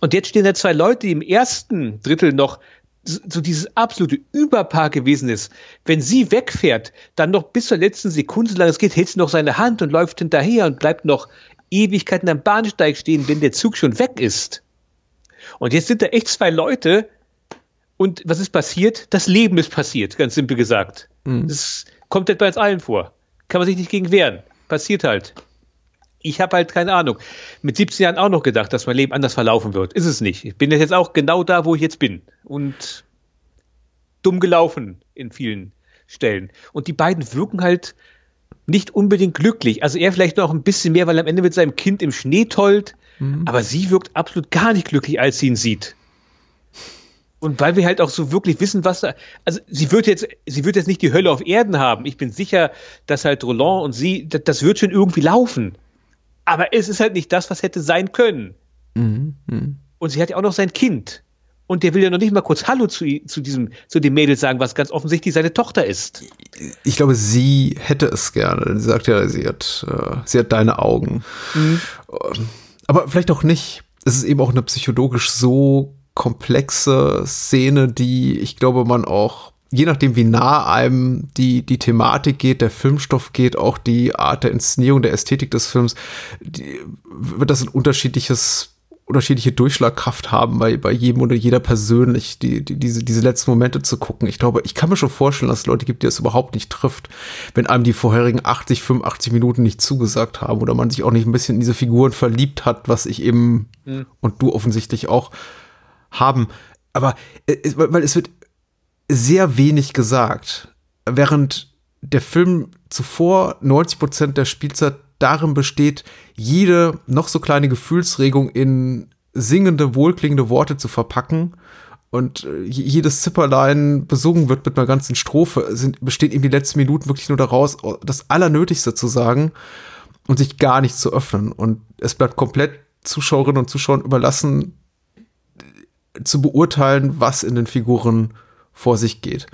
Und jetzt stehen da zwei Leute, die im ersten Drittel noch so dieses absolute Überpaar gewesen ist. Wenn sie wegfährt, dann noch bis zur letzten Sekunde, solange es geht, hält sie noch seine Hand und läuft hinterher und bleibt noch Ewigkeiten am Bahnsteig stehen, wenn der Zug schon weg ist. Und jetzt sind da echt zwei Leute und was ist passiert? Das Leben ist passiert, ganz simpel gesagt. Mhm. Das kommt etwa jetzt allen vor. Kann man sich nicht gegen wehren. Passiert halt. Ich habe halt keine Ahnung. Mit 17 Jahren auch noch gedacht, dass mein Leben anders verlaufen wird. Ist es nicht. Ich bin jetzt auch genau da, wo ich jetzt bin. Und dumm gelaufen in vielen Stellen. Und die beiden wirken halt nicht unbedingt glücklich. Also er vielleicht noch ein bisschen mehr, weil er am Ende mit seinem Kind im Schnee tollt, mhm. aber sie wirkt absolut gar nicht glücklich, als sie ihn sieht. Und weil wir halt auch so wirklich wissen, was da, also sie wird jetzt, sie wird jetzt nicht die Hölle auf Erden haben. Ich bin sicher, dass halt Roland und sie, das, das wird schon irgendwie laufen. Aber es ist halt nicht das, was hätte sein können. Mhm. Mhm. Und sie hat ja auch noch sein Kind. und der will ja noch nicht mal kurz Hallo zu, zu diesem, zu dem Mädel sagen, was ganz offensichtlich seine Tochter ist. Ich glaube, sie hätte es gerne. Sie sagt ja, sie hat, äh, sie hat deine Augen. Mhm. Aber vielleicht auch nicht. Es ist eben auch eine psychologisch so komplexe Szene, die ich glaube, man auch je nachdem, wie nah einem die, die Thematik geht, der Filmstoff geht, auch die Art der Inszenierung, der Ästhetik des Films, die, wird das ein unterschiedliches unterschiedliche Durchschlagkraft haben bei, bei jedem oder jeder persönlich, die, die, diese, diese letzten Momente zu gucken. Ich glaube, ich kann mir schon vorstellen, dass es Leute gibt, die es überhaupt nicht trifft, wenn einem die vorherigen 80, 85 Minuten nicht zugesagt haben oder man sich auch nicht ein bisschen in diese Figuren verliebt hat, was ich eben mhm. und du offensichtlich auch haben. Aber äh, weil es wird sehr wenig gesagt, während der Film zuvor 90 Prozent der Spielzeit darin besteht, jede noch so kleine Gefühlsregung in singende, wohlklingende Worte zu verpacken und äh, jedes Zipperlein besungen wird mit einer ganzen Strophe, sind, besteht eben die letzten Minuten wirklich nur daraus, das Allernötigste zu sagen und sich gar nicht zu öffnen. Und es bleibt komplett Zuschauerinnen und Zuschauern überlassen, zu beurteilen, was in den Figuren vor sich geht.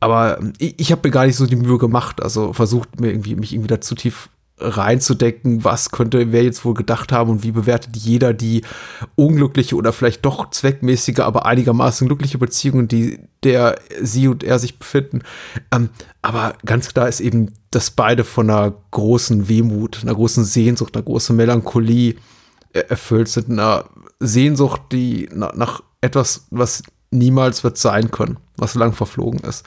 Aber ich, ich habe mir gar nicht so die Mühe gemacht, also versucht mir irgendwie mich irgendwie da zu tief reinzudenken, was könnte wer jetzt wohl gedacht haben und wie bewertet jeder die unglückliche oder vielleicht doch zweckmäßige, aber einigermaßen glückliche Beziehung, die der sie und er sich befinden. Ähm, aber ganz klar ist eben, dass beide von einer großen Wehmut, einer großen Sehnsucht, einer großen Melancholie erfüllt sind, einer Sehnsucht, die nach etwas, was niemals wird sein können, was lang verflogen ist.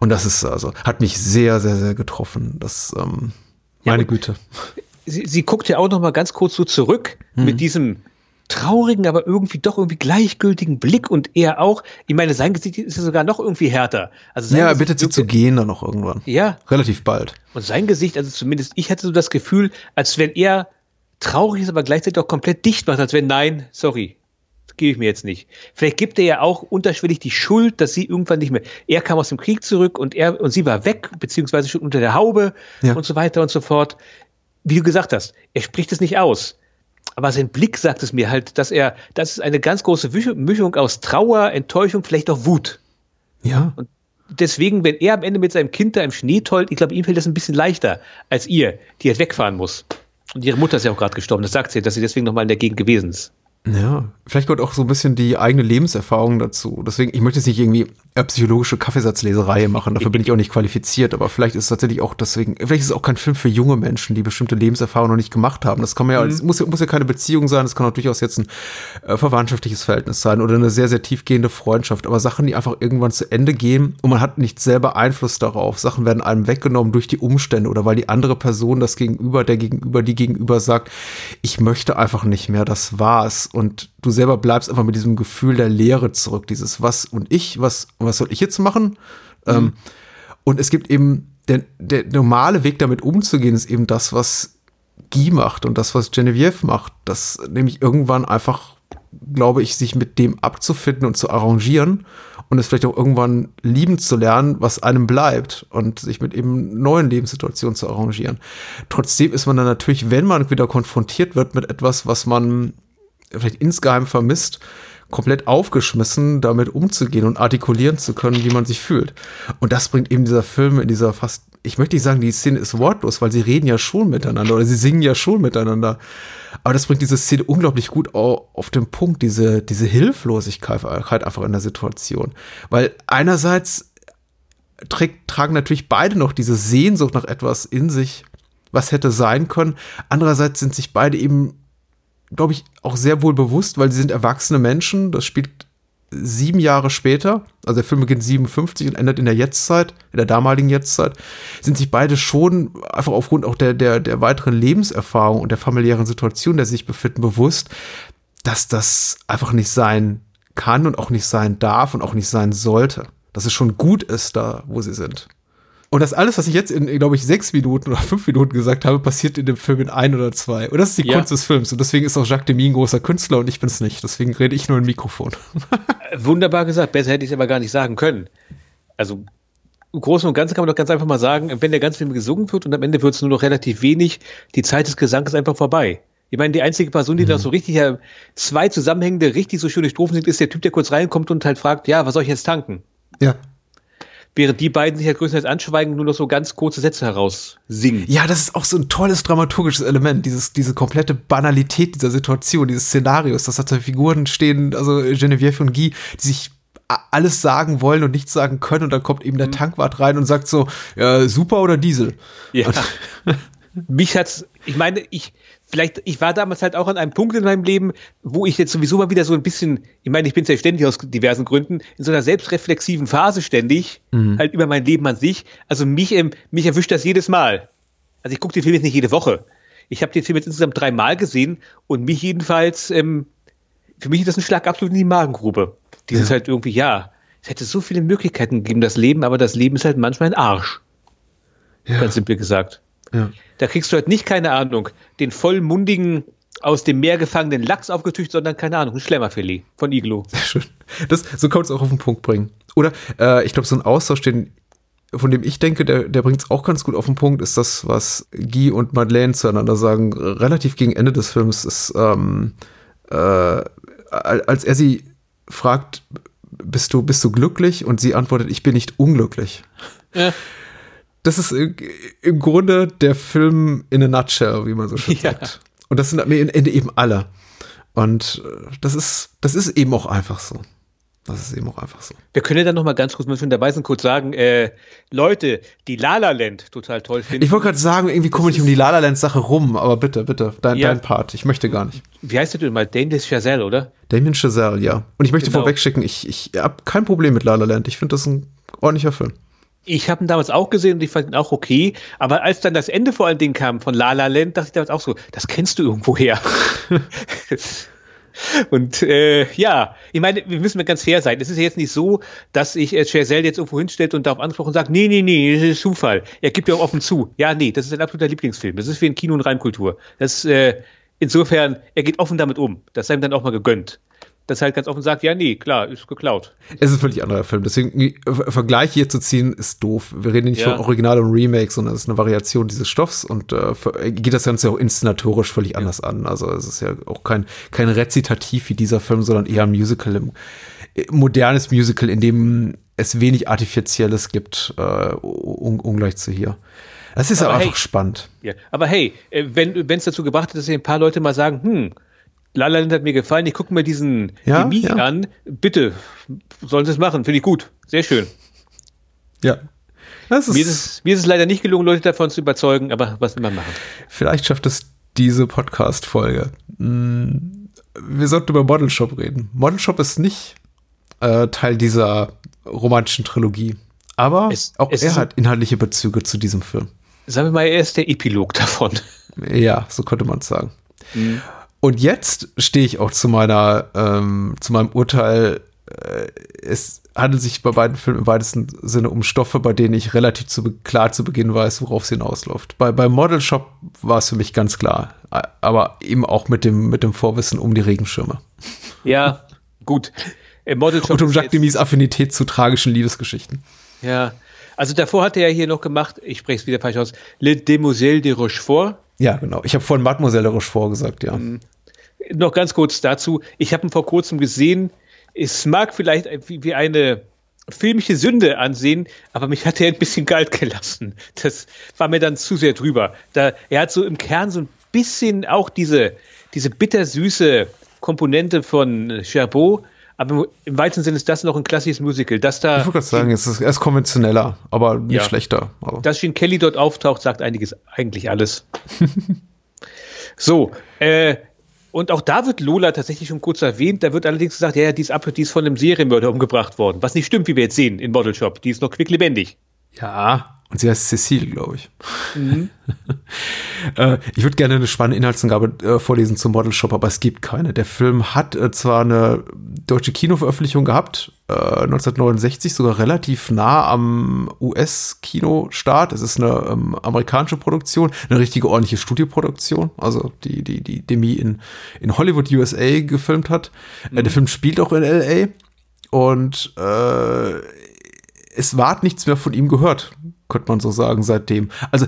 Und das ist also, hat mich sehr, sehr, sehr getroffen. Das, ähm, meine ja, Güte. Sie, sie, guckt ja auch noch mal ganz kurz so zurück hm. mit diesem traurigen, aber irgendwie doch irgendwie gleichgültigen Blick und er auch. Ich meine, sein Gesicht ist ja sogar noch irgendwie härter. Also ja, er bittet sie zu gehen dann noch irgendwann. Ja. Relativ bald. Und sein Gesicht, also zumindest ich hatte so das Gefühl, als wenn er traurig ist, aber gleichzeitig auch komplett dicht macht, als wenn nein, sorry, gebe ich mir jetzt nicht. Vielleicht gibt er ja auch unterschwellig die Schuld, dass sie irgendwann nicht mehr. Er kam aus dem Krieg zurück und er und sie war weg, beziehungsweise schon unter der Haube ja. und so weiter und so fort. Wie du gesagt hast, er spricht es nicht aus. Aber sein Blick sagt es mir halt, dass er, das ist eine ganz große Mischung aus Trauer, Enttäuschung, vielleicht auch Wut. Ja. Und deswegen, wenn er am Ende mit seinem Kind da im Schnee tollt, ich glaube, ihm fällt das ein bisschen leichter als ihr, die jetzt wegfahren muss. Und ihre Mutter ist ja auch gerade gestorben. Das sagt sie, dass sie deswegen nochmal in der Gegend gewesen ist. Ja, vielleicht gehört auch so ein bisschen die eigene Lebenserfahrung dazu. Deswegen, ich möchte jetzt nicht irgendwie eine psychologische Kaffeesatzleserei machen, dafür bin ich auch nicht qualifiziert, aber vielleicht ist es tatsächlich auch deswegen, vielleicht ist es auch kein Film für junge Menschen, die bestimmte Lebenserfahrungen noch nicht gemacht haben. Das kann man ja, mhm. muss, ja muss ja keine Beziehung sein, das kann auch durchaus jetzt ein äh, verwandtschaftliches Verhältnis sein oder eine sehr, sehr tiefgehende Freundschaft, aber Sachen, die einfach irgendwann zu Ende gehen und man hat nicht selber Einfluss darauf. Sachen werden einem weggenommen durch die Umstände oder weil die andere Person das Gegenüber, der Gegenüber, die Gegenüber sagt, ich möchte einfach nicht mehr, das war's und du selber bleibst einfach mit diesem Gefühl der Leere zurück, dieses was und ich, was, was soll ich jetzt machen? Mhm. Ähm, und es gibt eben, der, der normale Weg damit umzugehen, ist eben das, was Guy macht und das, was Genevieve macht, das nämlich irgendwann einfach, glaube ich, sich mit dem abzufinden und zu arrangieren und es vielleicht auch irgendwann lieben zu lernen, was einem bleibt und sich mit eben neuen Lebenssituationen zu arrangieren. Trotzdem ist man dann natürlich, wenn man wieder konfrontiert wird mit etwas, was man vielleicht insgeheim vermisst, komplett aufgeschmissen, damit umzugehen und artikulieren zu können, wie man sich fühlt. Und das bringt eben dieser Film in dieser fast, ich möchte nicht sagen, die Szene ist wortlos, weil sie reden ja schon miteinander oder sie singen ja schon miteinander. Aber das bringt diese Szene unglaublich gut auf den Punkt, diese, diese Hilflosigkeit einfach in der Situation. Weil einerseits trägt, tragen natürlich beide noch diese Sehnsucht nach etwas in sich, was hätte sein können. Andererseits sind sich beide eben glaube ich, auch sehr wohl bewusst, weil sie sind erwachsene Menschen. Das spielt sieben Jahre später, also der Film beginnt 57 und endet in der Jetztzeit, in der damaligen Jetztzeit, sind sich beide schon einfach aufgrund auch der, der, der weiteren Lebenserfahrung und der familiären Situation, der sie sich befinden, bewusst, dass das einfach nicht sein kann und auch nicht sein darf und auch nicht sein sollte. Dass es schon gut ist da, wo sie sind. Und das alles, was ich jetzt in, glaube ich, sechs Minuten oder fünf Minuten gesagt habe, passiert in dem Film in ein oder zwei. Und das ist die ja. Kunst des Films. Und deswegen ist auch Jacques Demy ein großer Künstler und ich bin es nicht. Deswegen rede ich nur im Mikrofon. Wunderbar gesagt. Besser hätte ich es aber gar nicht sagen können. Also im Großen und Ganzen kann man doch ganz einfach mal sagen, wenn der ganze Film gesungen wird und am Ende wird es nur noch relativ wenig, die Zeit des Gesangs ist einfach vorbei. Ich meine, die einzige Person, die mhm. da so richtig ja, zwei zusammenhängende, richtig so schöne Strophen sind, ist der Typ, der kurz reinkommt und halt fragt, ja, was soll ich jetzt tanken? Ja. Während die beiden sich ja halt größtenteils anschweigen, nur noch so ganz kurze Sätze heraus singen. Ja, das ist auch so ein tolles dramaturgisches Element, dieses, diese komplette Banalität dieser Situation, dieses Szenarios, dass da zwei Figuren stehen, also Genevieve und Guy, die sich alles sagen wollen und nichts sagen können und dann kommt eben der mhm. Tankwart rein und sagt so, ja, super oder Diesel? Ja. Mich hat's, ich meine, ich, vielleicht, ich war damals halt auch an einem Punkt in meinem Leben, wo ich jetzt sowieso mal wieder so ein bisschen, ich meine, ich bin ja ständig aus diversen Gründen, in so einer selbstreflexiven Phase ständig, mhm. halt über mein Leben an sich. Also mich, ähm, mich erwischt das jedes Mal. Also ich gucke den Film jetzt nicht jede Woche. Ich habe den Film jetzt insgesamt dreimal gesehen und mich jedenfalls, ähm, für mich ist das ein Schlag absolut in die Magengrube. Dieses ja. halt irgendwie, ja, es hätte so viele Möglichkeiten gegeben, das Leben, aber das Leben ist halt manchmal ein Arsch. Ja. Ganz simpel gesagt. Ja. Da kriegst du halt nicht, keine Ahnung, den vollmundigen, aus dem Meer gefangenen Lachs aufgetücht, sondern, keine Ahnung, ein Schlemmerfilet von Iglo. *laughs* Sehr schön. Das, so kann man es auch auf den Punkt bringen. Oder, äh, ich glaube, so ein Austausch, den, von dem ich denke, der, der bringt es auch ganz gut auf den Punkt, ist das, was Guy und Madeleine zueinander sagen. Relativ gegen Ende des Films ist, ähm, äh, als er sie fragt, bist du, bist du glücklich? Und sie antwortet, ich bin nicht unglücklich. Ja. Das ist im Grunde der Film in a nutshell, wie man so schön *laughs* ja. sagt. Und das sind am Ende eben alle. Und äh, das ist, das ist eben auch einfach so. Das ist eben auch einfach so. Wir können ja dann noch mal ganz kurz, wenn wir dabei sind, kurz sagen, äh, Leute, die Lala Land total toll finden. Ich wollte gerade sagen, irgendwie komme ich um die Lala Land Sache rum, aber bitte, bitte, dein, ja. dein Part. Ich möchte gar nicht. Wie heißt der denn mal? Damien Chazelle, oder? Damien Chazelle, ja. Und ich möchte genau. vorwegschicken, ich, ich habe kein Problem mit Lala Land. Ich finde das ein ordentlicher Film. Ich habe ihn damals auch gesehen und ich fand ihn auch okay. Aber als dann das Ende vor allen Dingen kam von La La Land, dachte ich damals auch so, das kennst du irgendwo her. *laughs* Und äh, ja, ich meine, wir müssen mal ganz fair sein. Es ist ja jetzt nicht so, dass ich äh, Chazelle jetzt irgendwo hinstellt und darauf anspricht und sagt, nee, nee, nee, das ist Zufall. Er gibt ja auch offen zu. Ja, nee, das ist ein absoluter Lieblingsfilm. Das ist wie ein Kino- und Reimkultur. Das, äh, insofern, er geht offen damit um. Das sei ihm dann auch mal gegönnt das halt ganz offen sagt, ja, nee, klar, ist geklaut. Es ist ein völlig anderer Film. Deswegen, äh, Vergleich hier zu ziehen, ist doof. Wir reden nicht ja. von Original und Remake, sondern es ist eine Variation dieses Stoffs und äh, geht das Ganze auch inszenatorisch völlig ja. anders an. Also es ist ja auch kein, kein Rezitativ wie dieser Film, sondern eher ein Musical, im, äh, modernes Musical, in dem es wenig Artifizielles gibt, äh, un ungleich zu hier. Das ist aber, aber einfach hey, spannend. Ja, aber hey, äh, wenn es dazu gebracht hat, dass ein paar Leute mal sagen, hm, La La Land hat mir gefallen. Ich gucke mir diesen ja, Chemie ja. an. Bitte, sollen Sie es machen. Finde ich gut. Sehr schön. Ja. Ist mir, ist es, mir ist es leider nicht gelungen, Leute davon zu überzeugen, aber was will man machen? Vielleicht schafft es diese Podcast-Folge. Hm, wir sollten über Model Shop reden. Model Shop ist nicht äh, Teil dieser romantischen Trilogie. Aber es, auch es er hat inhaltliche Bezüge zu diesem Film. Sagen wir mal, er ist der Epilog davon. Ja, so könnte man es sagen. Mhm. Und jetzt stehe ich auch zu meiner, ähm, zu meinem Urteil. Äh, es handelt sich bei beiden Filmen im weitesten Sinne um Stoffe, bei denen ich relativ zu, klar zu Beginn weiß, worauf es hinausläuft. Bei, bei Model Shop war es für mich ganz klar, aber eben auch mit dem, mit dem Vorwissen um die Regenschirme. Ja, gut. Im Model Shop Und um Jacques Demis Affinität zu tragischen Liebesgeschichten. Ja, also davor hat er ja hier noch gemacht, ich spreche es wieder falsch aus, Le Demoiselle de Rochefort. Ja, genau. Ich habe vorhin Mademoiselle de Rochefort gesagt, ja. Noch ganz kurz dazu. Ich habe ihn vor kurzem gesehen. Es mag vielleicht wie eine filmische Sünde ansehen, aber mich hat er ein bisschen kalt gelassen. Das war mir dann zu sehr drüber. Da, er hat so im Kern so ein bisschen auch diese, diese bittersüße Komponente von Cherbourg, aber im weitesten Sinne ist das noch ein klassisches Musical. Dass da ich würde gerade sagen, es ist erst konventioneller, aber nicht ja, schlechter. Aber. Dass Gene Kelly dort auftaucht, sagt einiges, eigentlich alles. *laughs* so, äh, und auch da wird Lola tatsächlich schon kurz erwähnt. Da wird allerdings gesagt, ja, ja, die ist, ab, die ist von einem Serienmörder umgebracht worden. Was nicht stimmt, wie wir jetzt sehen in Model Shop. Die ist noch quicklebendig. Ja, und sie heißt Cecile, glaube ich. Mhm. *laughs* äh, ich würde gerne eine spannende Inhaltsangabe äh, vorlesen zum Model Shop, aber es gibt keine. Der Film hat äh, zwar eine deutsche Kinoveröffentlichung gehabt, 1969, äh, sogar relativ nah am US-Kinostart. Es ist eine ähm, amerikanische Produktion, eine richtige ordentliche Studioproduktion, also die, die, die Demi in, in Hollywood, USA gefilmt hat. Äh, mhm. der Film spielt auch in LA und äh, es ward nichts mehr von ihm gehört, könnte man so sagen, seitdem. Also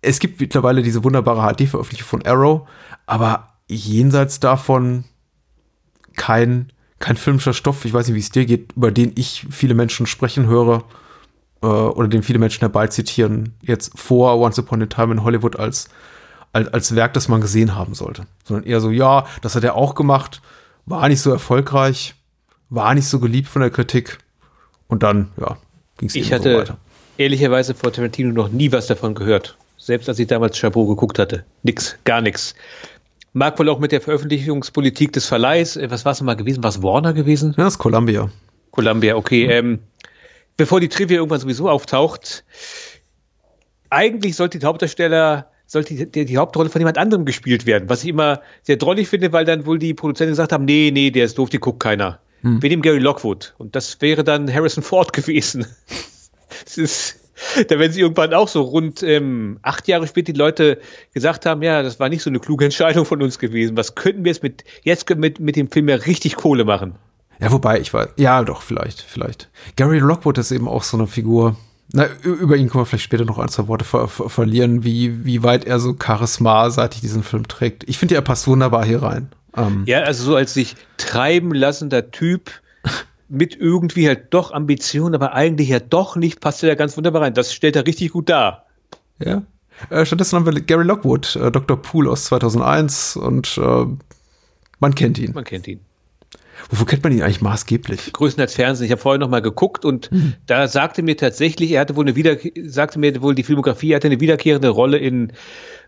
es gibt mittlerweile diese wunderbare HD-Veröffentlichung von Arrow, aber jenseits davon kein, kein filmischer Stoff, ich weiß nicht, wie es dir geht, über den ich viele Menschen sprechen höre äh, oder den viele Menschen herbeizitieren, jetzt vor Once Upon a Time in Hollywood als, als, als Werk, das man gesehen haben sollte. Sondern eher so, ja, das hat er auch gemacht, war nicht so erfolgreich, war nicht so geliebt von der Kritik und dann, ja, ging es Ich hatte so weiter. ehrlicherweise vor Tarantino noch nie was davon gehört. Selbst als ich damals Chabot geguckt hatte. Nix, gar nichts. Mag wohl auch mit der Veröffentlichungspolitik des Verleihs, äh, was war es mal gewesen? War es Warner gewesen? Ja, das ist Columbia. Columbia, okay. Mhm. Ähm, bevor die Trivia irgendwann sowieso auftaucht, eigentlich sollte die Hauptdarsteller, sollte die, die, die, Hauptrolle von jemand anderem gespielt werden, was ich immer sehr drollig finde, weil dann wohl die Produzenten gesagt haben, nee, nee, der ist doof, die guckt keiner. Hm. Wir nehmen Gary Lockwood. Und das wäre dann Harrison Ford *laughs* gewesen. das ist, da werden sie irgendwann auch so rund ähm, acht Jahre später die Leute gesagt haben, ja, das war nicht so eine kluge Entscheidung von uns gewesen. Was könnten wir jetzt mit, jetzt mit, mit dem Film ja richtig Kohle machen? Ja, wobei, ich weiß, ja, doch, vielleicht, vielleicht. Gary Lockwood ist eben auch so eine Figur. Na, über ihn können wir vielleicht später noch ein, zwei Worte ver ver verlieren, wie, wie weit er so charismaseitig diesen Film trägt. Ich finde, er passt wunderbar hier rein. Ähm, ja, also so als sich treiben lassender Typ mit irgendwie halt doch Ambitionen, aber eigentlich ja doch nicht, passt er da ganz wunderbar rein. Das stellt er richtig gut dar. Ja. Äh, stattdessen haben wir Gary Lockwood, äh, Dr. Poole aus 2001 und äh, man kennt ihn. Man kennt ihn. Wofür kennt man ihn eigentlich maßgeblich? Größtenteils Fernsehen. Ich habe vorher noch mal geguckt und mhm. da sagte mir tatsächlich, er hatte wohl eine wieder sagte mir wohl die Filmografie, er hatte eine wiederkehrende Rolle in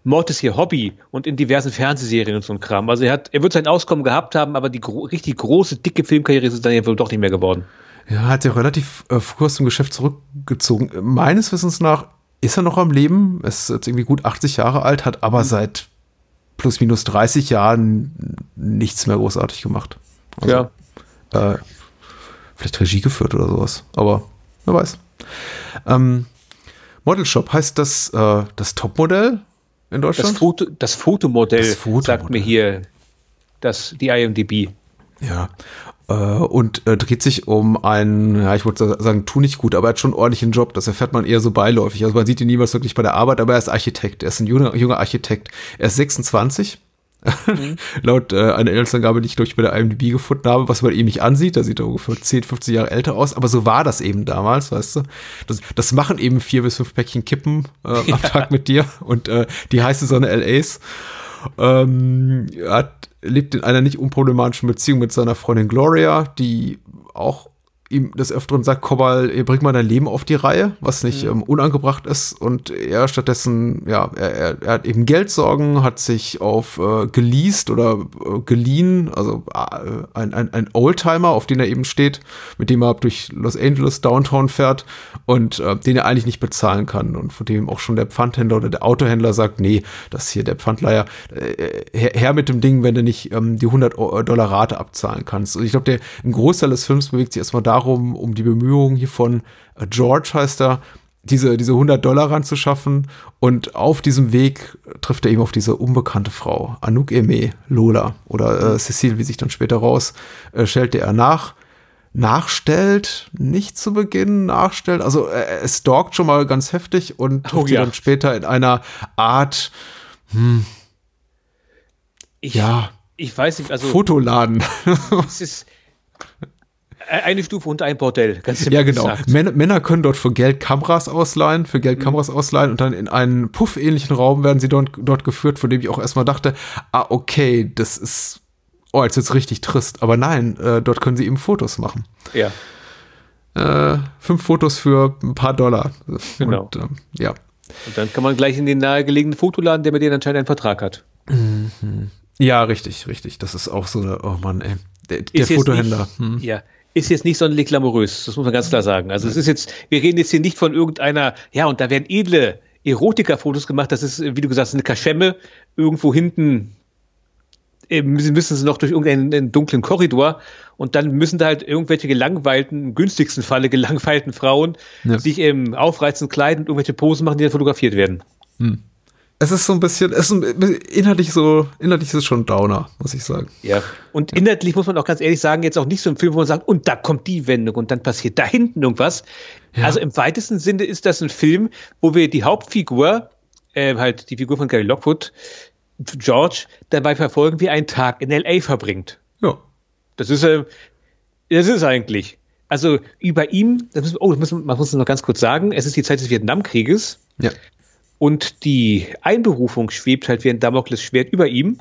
Mord ist hier Hobby und in diversen Fernsehserien und so ein Kram. Also er hat, er wird sein Auskommen gehabt haben, aber die gro richtig große, dicke Filmkarriere ist dann ja wohl doch nicht mehr geworden. Ja, hat er relativ äh, früh aus dem Geschäft zurückgezogen. Meines Wissens nach ist er noch am Leben, ist jetzt irgendwie gut 80 Jahre alt, hat aber mhm. seit plus minus 30 Jahren nichts mehr großartig gemacht. Also, ja. Äh, vielleicht Regie geführt oder sowas, aber wer weiß. Ähm, Model Shop heißt das äh, das Topmodell in Deutschland? Das, Foto, das Fotomodell, das Fotomodell sagt mir hier das, die IMDb. Ja. Äh, und äh, dreht sich um einen, ja, ich wollte sagen, tu nicht gut, aber er hat schon einen ordentlichen Job. Das erfährt man eher so beiläufig. Also man sieht ihn niemals wirklich bei der Arbeit, aber er ist Architekt. Er ist ein junger, junger Architekt. Er ist 26 Mhm. *laughs* Laut äh, einer Inhaltsangabe, die ich durch bei der IMDb gefunden habe, was man ihm nicht ansieht, da sieht er ungefähr 10, 15 Jahre älter aus, aber so war das eben damals, weißt du. Das, das machen eben vier bis fünf Päckchen Kippen äh, *laughs* ja. am Tag mit dir und äh, die heiße Sonne LAs. Ähm, hat, lebt in einer nicht unproblematischen Beziehung mit seiner Freundin Gloria, die auch ihm des Öfteren sagt, komm mal, bring mal dein Leben auf die Reihe, was nicht mhm. ähm, unangebracht ist. Und er stattdessen, ja, er, er, er, hat eben Geldsorgen, hat sich auf äh, geleast oder äh, geliehen, also äh, ein, ein, ein Oldtimer, auf den er eben steht, mit dem er durch Los Angeles Downtown fährt und äh, den er eigentlich nicht bezahlen kann. Und von dem auch schon der Pfandhändler oder der Autohändler sagt, nee, das hier der Pfandleiher, äh, her, her, mit dem Ding, wenn du nicht ähm, die 100 Dollar Rate abzahlen kannst. Und ich glaube, der ein Großteil des Films bewegt sich erstmal darum, darum, um die Bemühungen hier von äh, George heißt er, diese, diese 100 Dollar ranzuschaffen. Und auf diesem Weg trifft er eben auf diese unbekannte Frau, Anouk Aimé, Lola oder äh, Cecile, wie sich dann später raus, äh, stellte er nach. Nachstellt, nicht zu Beginn nachstellt, also äh, es stalkt schon mal ganz heftig und trifft oh, ja. dann später in einer Art, hm, ich, ja, ich weiß nicht, also Fotoladen. es ist, eine Stufe unter ein Bordell, ganz Ja, genau. Männer, Männer, können dort für Geld Kameras ausleihen, für Geld mhm. Kameras ausleihen und dann in einen Puff-ähnlichen Raum werden sie dort, dort geführt, von dem ich auch erstmal dachte, ah, okay, das ist, oh, jetzt wird's richtig trist. Aber nein, äh, dort können sie eben Fotos machen. Ja. Äh, fünf Fotos für ein paar Dollar. Genau. Und, ähm, ja. Und dann kann man gleich in den nahegelegenen Fotoladen, der mit denen anscheinend einen Vertrag hat. Mhm. Ja, richtig, richtig. Das ist auch so eine, oh Mann, ey. Der, der Fotohändler. Nicht, hm. Ja, ist jetzt nicht sonderlich glamourös, das muss man ganz klar sagen. Also es ist jetzt, wir reden jetzt hier nicht von irgendeiner, ja, und da werden edle Erotika-Fotos gemacht, das ist, wie du gesagt hast, eine Kaschemme irgendwo hinten müssen sie noch durch irgendeinen dunklen Korridor und dann müssen da halt irgendwelche gelangweilten, im günstigsten Falle gelangweilten Frauen ja. sich ähm, aufreizend kleiden und irgendwelche Posen machen, die dann fotografiert werden. Hm es ist so ein bisschen, es ist inhaltlich so, inhaltlich ist es schon Downer, muss ich sagen. Ja. Und inhaltlich muss man auch ganz ehrlich sagen, jetzt auch nicht so ein Film, wo man sagt, und da kommt die Wendung und dann passiert da hinten irgendwas. Ja. Also im weitesten Sinne ist das ein Film, wo wir die Hauptfigur, äh, halt die Figur von Gary Lockwood, George dabei verfolgen, wie er einen Tag in L.A. verbringt. Ja. Das ist, äh, das ist eigentlich. Also über ihm, das müssen, oh, das müssen, man muss es noch ganz kurz sagen, es ist die Zeit des Vietnamkrieges Ja. Und die Einberufung schwebt halt wie ein Damoklesschwert über ihm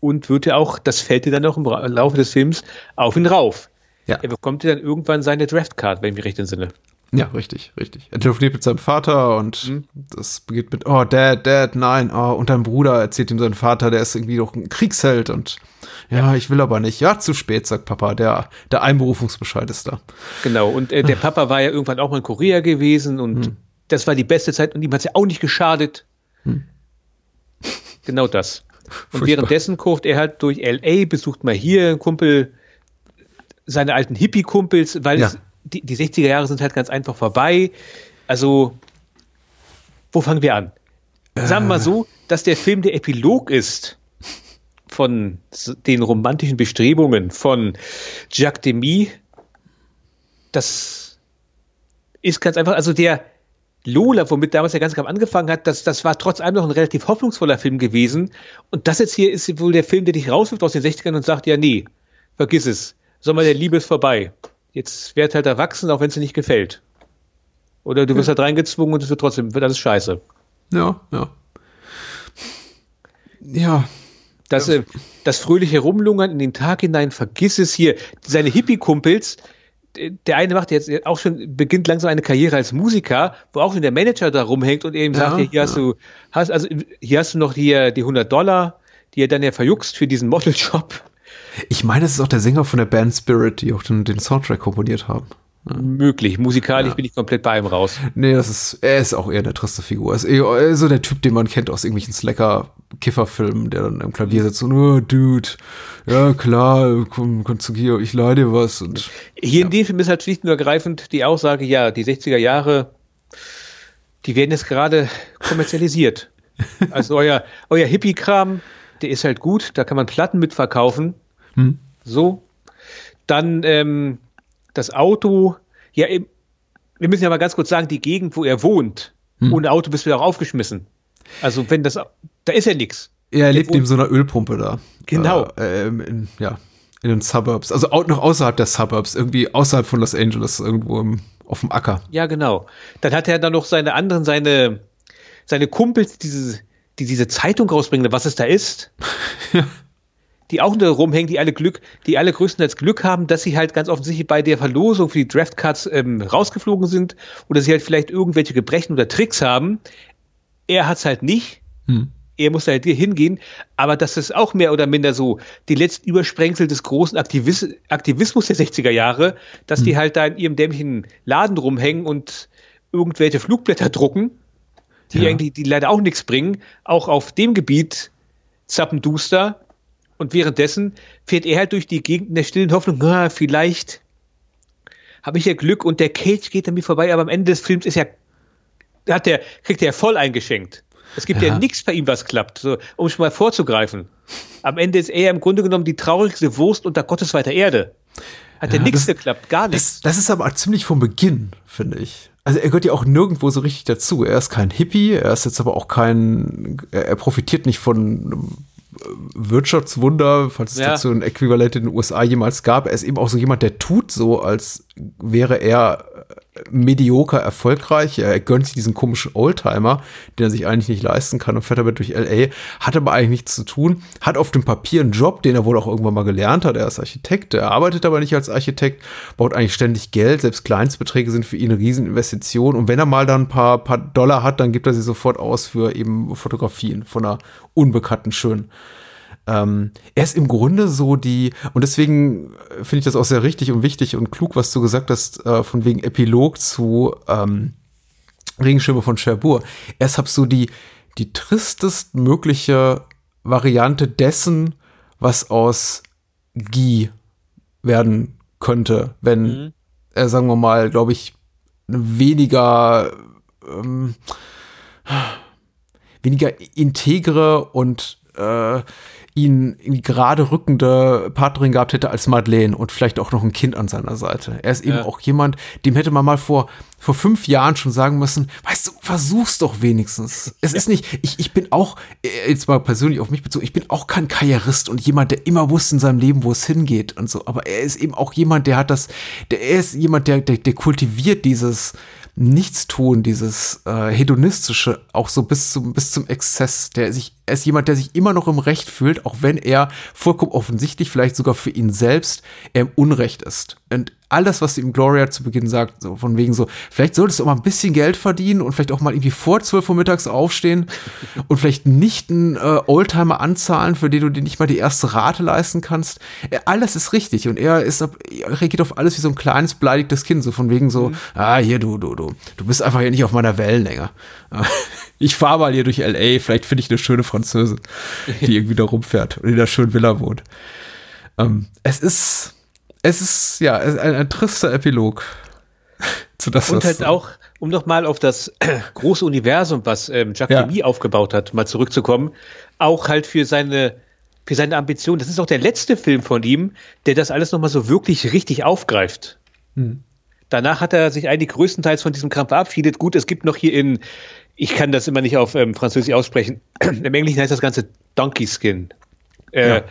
und wird ja auch, das fällt dir dann auch im Laufe des Films auf ihn rauf. Ja. Er bekommt ja dann irgendwann seine Draftcard, wenn ich mich recht entsinne. Ja, richtig, richtig. Er telefoniert mit seinem Vater und Mhm. das beginnt mit, oh, Dad, Dad, nein, oh, und dein Bruder erzählt ihm sein Vater, der ist irgendwie doch ein Kriegsheld und ja, ich will aber nicht. Ja, zu spät, sagt Papa, der, der Einberufungsbescheid ist da. Genau, und äh, der *laughs* Papa war ja irgendwann auch mal in Korea gewesen und Hm. Das war die beste Zeit und ihm hat es ja auch nicht geschadet. *laughs* Genau das. Und Furchtbar. währenddessen kurft er halt durch L.A., besucht mal hier einen Kumpel, seine alten Hippie-Kumpels, weil Ja. es, die, die 60er Jahre sind halt ganz einfach vorbei. Also, wo fangen wir an? Sagen wir mal so, dass der Film der Epilog ist von den romantischen Bestrebungen von Jacques Demy. Das ist ganz einfach, also der Lola, womit damals der ganze Kampf angefangen hat, das, das war trotz allem noch ein relativ hoffnungsvoller Film gewesen. Und das jetzt hier ist wohl der Film, der dich rauswirft aus den 60ern und sagt, ja, nee, vergiss es. Sommer der Liebe ist vorbei. Jetzt werd halt erwachsen, auch wenn es dir nicht gefällt. Oder du wirst halt reingezwungen und es wird trotzdem, wird alles scheiße. Ja, ja. Ja, Das, äh, das fröhliche Rumlungern in den Tag hinein, vergiss es hier. Seine Hippie-Kumpels, der eine macht jetzt auch schon, beginnt langsam eine Karriere als Musiker, wo auch schon der Manager da rumhängt und eben sagt, ja, hier hast ja. du, hast, also hier hast du noch hier die 100 Dollar, die er dann ja verjuckst für diesen Modeljob. ich meine, es ist auch der Sänger von der Band Spirit, die auch den, den Soundtrack komponiert haben. Möglich. Musikalisch bin ich komplett bei ihm raus. Nee, das ist, er ist auch eher eine triste Figur. Er ist eher so der Typ, den man kennt aus irgendwelchen Slacker-Kifferfilmen, der dann im Klavier sitzt und, oh, Dude, ja, klar, komm, komm zu hier, ich leih dir was. Und Hier in dem Film ist halt schlicht und ergreifend die Aussage, ja, die 60er Jahre, die werden jetzt gerade kommerzialisiert. *laughs* Also euer, euer Hippie-Kram, der ist halt gut, da kann man Platten mitverkaufen. Hm. So. Dann ähm, das Auto, ja, wir müssen ja mal ganz kurz sagen, die Gegend, wo er wohnt, Hm. ohne Auto bist du ja auch aufgeschmissen. Also wenn das, da ist ja nichts. er Der lebt neben so einer Ölpumpe da. Genau. Äh, in, ja, in den Suburbs. Also au- noch außerhalb der Suburbs, irgendwie außerhalb von Los Angeles, irgendwo im, auf dem Acker. Ja, genau. Dann hat er dann noch seine anderen, seine, seine Kumpels, die diese, die diese Zeitung rausbringen, was es da ist. *laughs* Die auch da rumhängen, die alle Glück, die alle größtenteils Glück haben, dass sie halt ganz offensichtlich bei der Verlosung für die Draftcards ähm, rausgeflogen sind oder sie halt vielleicht irgendwelche Gebrechen oder Tricks haben. Er hat's halt nicht. Hm. Er muss halt hier hingehen, aber das ist auch mehr oder minder so die letzten Übersprengsel des großen Aktivis Aktivismus der 60er Jahre, dass die halt da in ihrem dämlichen Laden rumhängen und irgendwelche Flugblätter drucken, die Ja. eigentlich, die leider auch nichts bringen, auch auf dem Gebiet zappenduster. Und währenddessen fährt er halt durch die Gegend in der stillen Hoffnung, na, vielleicht habe ich ja Glück und der Cage geht an mir vorbei, aber am Ende des Films ist ja, hat der, kriegt er ja voll eingeschenkt. Es gibt ja, Ja. nichts bei ihm, was klappt, so, um schon mal vorzugreifen. Am Ende ist er im Grunde genommen die traurigste Wurst unter Gottes weiter Erde. Hat ja, Ja, nichts geklappt, gar nichts. Das, das ist aber ziemlich vom Beginn, finde ich. Also er gehört ja auch nirgendwo so richtig dazu. Er ist kein Hippie, er ist jetzt aber auch kein, er, er profitiert nicht von Wirtschaftswunder, falls es Ja. dazu ein Äquivalent in den USA jemals gab. Er ist eben auch so jemand, der tut so, als wäre er äh, medioker erfolgreich. Er gönnt sich diesen komischen Oldtimer, den er sich eigentlich nicht leisten kann und fährt damit durch LA, hat aber eigentlich nichts zu tun, hat auf dem Papier einen Job, den er wohl auch irgendwann mal gelernt hat. Er ist Architekt, er arbeitet aber nicht als Architekt, baut eigentlich ständig Geld, selbst Kleinstbeträge sind für ihn eine Rieseninvestition und wenn er mal dann ein paar, paar Dollar hat, dann gibt er sie sofort aus für eben Fotografien von einer unbekannten schönen. Ähm, er ist im Grunde so die, und deswegen äh, finde ich das auch sehr richtig und wichtig und klug, was du gesagt hast, äh, von wegen Epilog zu ähm, Regenschirme von Cherbourg. Er ist halt so die, die tristest mögliche Variante dessen, was aus Guy werden könnte, wenn er, sagen wir mal, glaube ich, weniger ähm, weniger integre und äh, ihn gerade rückende Partnerin gehabt hätte als Madeleine und vielleicht auch noch ein Kind an seiner Seite. Er ist eben Ja. auch jemand, dem hätte man mal vor, vor fünf Jahren schon sagen müssen, weißt du, versuch's doch wenigstens. Es ist nicht, ich, ich bin auch, jetzt mal persönlich auf mich bezogen, ich bin auch kein Karrierist und jemand, der immer wusste in seinem Leben, wo es hingeht und so. Aber er ist eben auch jemand, der hat das, der er ist jemand, der, der, der kultiviert dieses, Nichtstun, dieses äh, hedonistische, auch so bis zum, bis zum Exzess. Der sich, er ist jemand, der sich immer noch im Recht fühlt, auch wenn er vollkommen offensichtlich, vielleicht sogar für ihn selbst, er im Unrecht ist. Und alles, was ihm Gloria zu Beginn sagt, so von wegen so, vielleicht solltest du auch mal ein bisschen Geld verdienen und vielleicht auch mal irgendwie vor 12 Uhr mittags aufstehen *laughs* und vielleicht nicht einen äh, Oldtimer anzahlen, für den du dir nicht mal die erste Rate leisten kannst. Äh, alles ist richtig und er ist, er reagiert auf alles wie so ein kleines beleidigtes Kind, so von wegen so, ah, hier, du, du, du, du bist einfach hier nicht auf meiner Wellenlänge. *laughs* Ich fahre mal hier durch L.A., vielleicht finde ich eine schöne Französin, die *laughs* irgendwie da rumfährt und in der schönen Villa wohnt. Ähm, es ist, es ist, ja, ein, ein trister Epilog. *laughs* zu das, Und halt auch, um nochmal auf das *clears throat* große Universum, was ähm, Jacques Ja. Demy aufgebaut hat, mal zurückzukommen, auch halt für seine, für seine Ambition. Das ist auch der letzte Film von ihm, der das alles nochmal so wirklich richtig aufgreift. Hm. Danach hat er sich eigentlich größtenteils von diesem Kram verabschiedet. Gut, es gibt noch hier in, ich kann das immer nicht auf ähm, Französisch aussprechen, *clears throat* im Englischen heißt das Ganze Donkey Skin. Äh, Ja.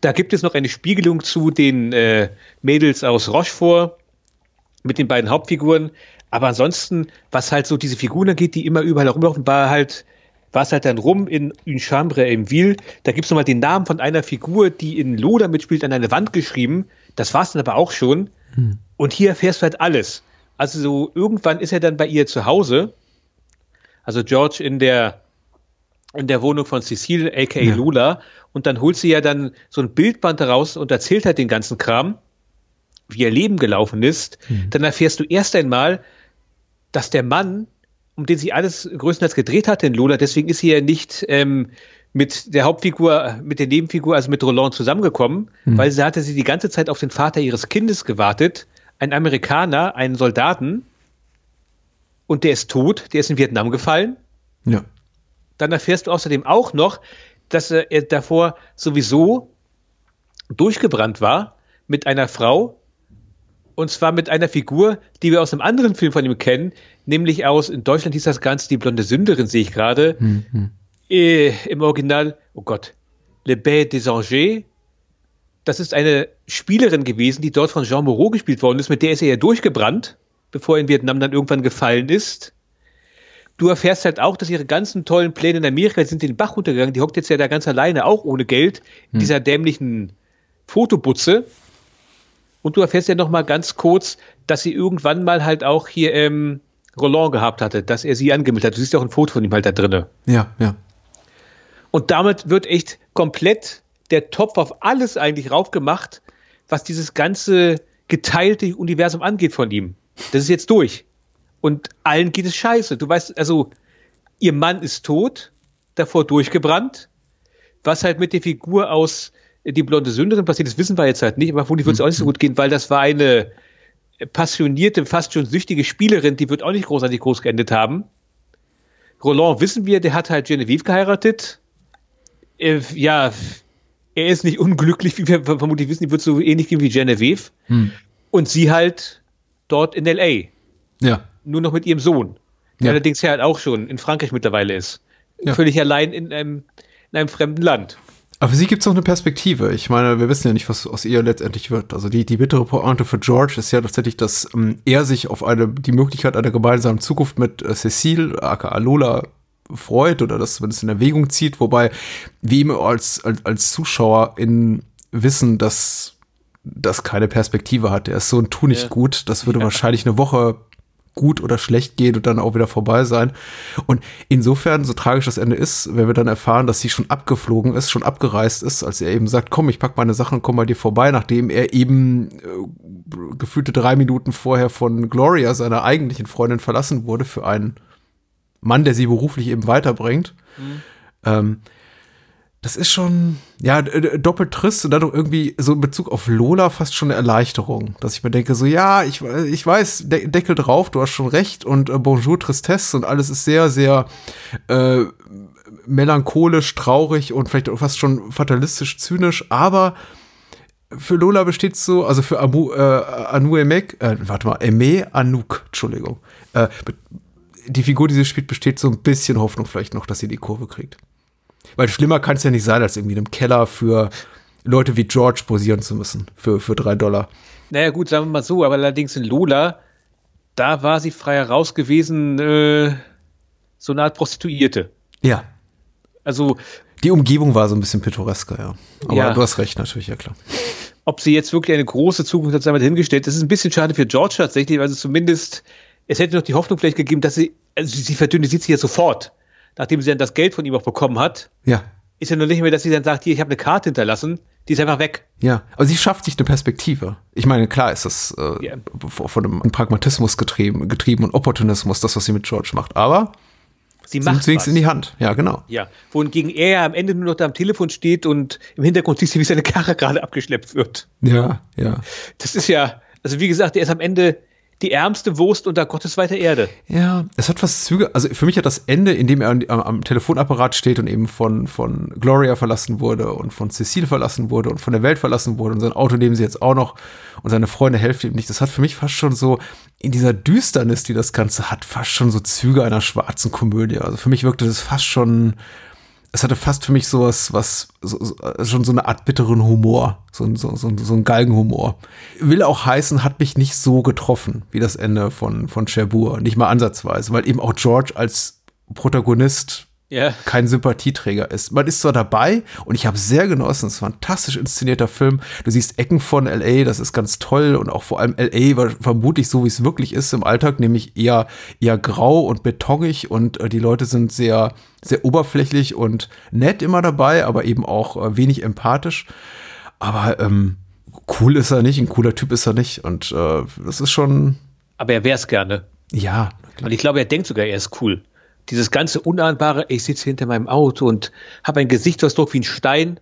Da gibt es noch eine Spiegelung zu den äh, Mädels aus Rochefort mit den beiden Hauptfiguren. Aber ansonsten, was halt so diese Figuren angeht, die immer überall herumlaufen, war halt, war es halt dann rum in Une Chambre in Ville. Da gibt es nochmal den Namen von einer Figur, die in Loda mitspielt, an eine Wand geschrieben. Das war es dann aber auch schon. Und hier erfährst du halt alles. Also so irgendwann ist er dann bei ihr zu Hause. Also George in der in der Wohnung von Cecile, aka Ja. Lola, und dann holt sie ja dann so ein Bildband heraus und erzählt halt den ganzen Kram, wie ihr Leben gelaufen ist. Dann erfährst du erst einmal, dass der Mann, um den sie alles größtenteils gedreht hat in Lola, deswegen ist sie ja nicht ähm, mit der Hauptfigur, mit der Nebenfigur, also mit Roland zusammengekommen, weil sie hatte sie die ganze Zeit auf den Vater ihres Kindes gewartet, ein Amerikaner, einen Soldaten, und der ist tot, der ist in Vietnam gefallen. ja. Dann erfährst du außerdem auch noch, dass er davor sowieso durchgebrannt war mit einer Frau. Und zwar mit einer Figur, die wir aus einem anderen Film von ihm kennen, nämlich aus, in Deutschland hieß das Ganze die blonde Sünderin, sehe ich gerade. Äh, Im Original, oh Gott, Le Bête des Angers. Das ist eine Spielerin gewesen, die dort von Jean Moreau gespielt worden ist, mit der ist er ja durchgebrannt, bevor er in Vietnam dann irgendwann gefallen ist du erfährst halt auch, dass ihre ganzen tollen Pläne in Amerika sind den Bach runtergegangen. Die hockt jetzt ja da ganz alleine, auch ohne Geld, in dieser dämlichen Fotobutze. Und du erfährst ja noch mal ganz kurz, dass sie irgendwann mal halt auch hier ähm, Roland gehabt hatte, dass er sie angemeldet hat. Du siehst ja auch ein Foto von ihm halt da drinne. Ja, ja. Und damit wird echt komplett der Topf auf alles eigentlich raufgemacht, was dieses ganze geteilte Universum angeht von ihm. Das ist jetzt durch. Und allen geht es scheiße. Du weißt, also, ihr Mann ist tot, davor durchgebrannt. Was halt mit der Figur aus äh, Die blonde Sünderin passiert, das wissen wir jetzt halt nicht, aber vermutlich wird es auch nicht so gut gehen, weil das war eine passionierte, fast schon süchtige Spielerin, die wird auch nicht großartig groß geendet haben. Roland wissen wir, der hat halt Genevieve geheiratet. Äh, ja, er ist nicht unglücklich, wie wir vermutlich wissen, die wird so ähnlich gehen wie Genevieve. Und sie halt dort in L.A. Ja. Nur noch mit ihrem Sohn. Der Ja. allerdings ja halt auch schon in Frankreich mittlerweile ist. Ja. Völlig allein in einem, in einem fremden Land. Aber für sie gibt es noch eine Perspektive. Ich meine, wir wissen ja nicht, was aus ihr letztendlich wird. Also die, die bittere Pointe für George ist ja tatsächlich, dass ähm, er sich auf eine, die Möglichkeit einer gemeinsamen Zukunft mit äh, Cecile, aka Lola, freut oder das zumindest in Erwägung zieht, wobei wir ihm als, als, als Zuschauer in wissen, dass das keine Perspektive hat. Er ist so ein Tu nicht Ja. gut. Das würde wahrscheinlich eine Woche gut oder schlecht gehen und dann auch wieder vorbei sein. Und insofern, so tragisch das Ende ist, wenn wir dann erfahren, dass sie schon abgeflogen ist, schon abgereist ist, als er eben sagt, komm, ich pack meine Sachen und komm bei dir vorbei, nachdem er eben äh, gefühlte drei Minuten vorher von Gloria, seiner eigentlichen Freundin, verlassen wurde für einen Mann, der sie beruflich eben weiterbringt. Ähm, das ist schon, ja, doppelt trist und dann doch irgendwie so in Bezug auf Lola fast schon eine Erleichterung, dass ich mir denke, so, ja, ich, ich weiß, De Deckel drauf, du hast schon recht und äh, Bonjour Tristesse und alles ist sehr, sehr äh, melancholisch, traurig und vielleicht fast schon fatalistisch zynisch, aber für Lola besteht so, also für Amu, äh, Anu Emek, äh, warte mal, Eme Anouk, Entschuldigung. Äh, die Figur, die sie spielt, besteht so ein bisschen Hoffnung vielleicht noch, dass sie die Kurve kriegt. Weil schlimmer kann es ja nicht sein, als irgendwie in einem Keller für Leute wie George posieren zu müssen, für, für drei Dollar. Naja, gut, sagen wir mal so, aber allerdings in Lola, da war sie frei heraus gewesen, äh, so eine Art Prostituierte. Ja. Also. Die Umgebung war so ein bisschen pittoresker, ja. Aber ja. du hast recht, natürlich, ja klar. Ob sie jetzt wirklich eine große Zukunft hat, sei mal hingestellt. Das ist ein bisschen schade für George tatsächlich, weil sie zumindest, es hätte noch die Hoffnung vielleicht gegeben, dass sie, also sie verdünnisiert sich ja sofort, nachdem sie dann das Geld von ihm auch bekommen hat. Ja. Ist ja nur nicht mehr, dass sie dann sagt, hier, ich habe eine Karte hinterlassen, die ist einfach weg. Ja, aber sie schafft sich eine Perspektive. Ich meine, klar ist das äh, yeah. von einem Pragmatismus getrieben, getrieben und Opportunismus, das, was sie mit George macht. Aber Sie macht es in die Hand. Ja, genau. Ja, wohingegen er ja am Ende nur noch da am Telefon steht und im Hintergrund siehst du, wie seine Karre *laughs* gerade abgeschleppt wird. Ja, ja. Das ist ja, also wie gesagt, er ist am Ende die ärmste Wurst unter Gottes weiter Erde. Ja, es hat was Züge. Also für mich hat das Ende, in dem er am, am, Telefonapparat steht und eben von, von Gloria verlassen wurde und von Cecile verlassen wurde und von der Welt verlassen wurde und sein Auto nehmen sie jetzt auch noch und seine Freunde helfen ihm nicht. Das hat für mich fast schon so in dieser Düsternis, die das Ganze hat, fast schon so Züge einer schwarzen Komödie. Also für mich wirkte das fast schon es hatte fast für mich sowas, was so, so, schon so eine Art bitteren Humor, so, so, so, so ein Galgenhumor. Will auch heißen, hat mich nicht so getroffen wie das Ende von, von Cherbourg, nicht mal ansatzweise, weil eben auch George als Protagonist yeah. kein Sympathieträger ist. Man ist zwar dabei und ich habe sehr genossen, es ist ein fantastisch inszenierter Film. Du siehst Ecken von LA, das ist ganz toll und auch vor allem LA war vermutlich so, wie es wirklich ist im Alltag, nämlich eher, eher grau und betonig und äh, die Leute sind sehr, sehr oberflächlich und nett immer dabei, aber eben auch äh, wenig empathisch. Aber ähm, cool ist er nicht, ein cooler Typ ist er nicht und äh, das ist schon. Aber er wäre es gerne. Ja. Und ich glaube, er denkt sogar, er ist cool dieses ganze Unahnbare, ich sitze hinter meinem Auto und habe ein Gesichtsausdruck wie ein Stein.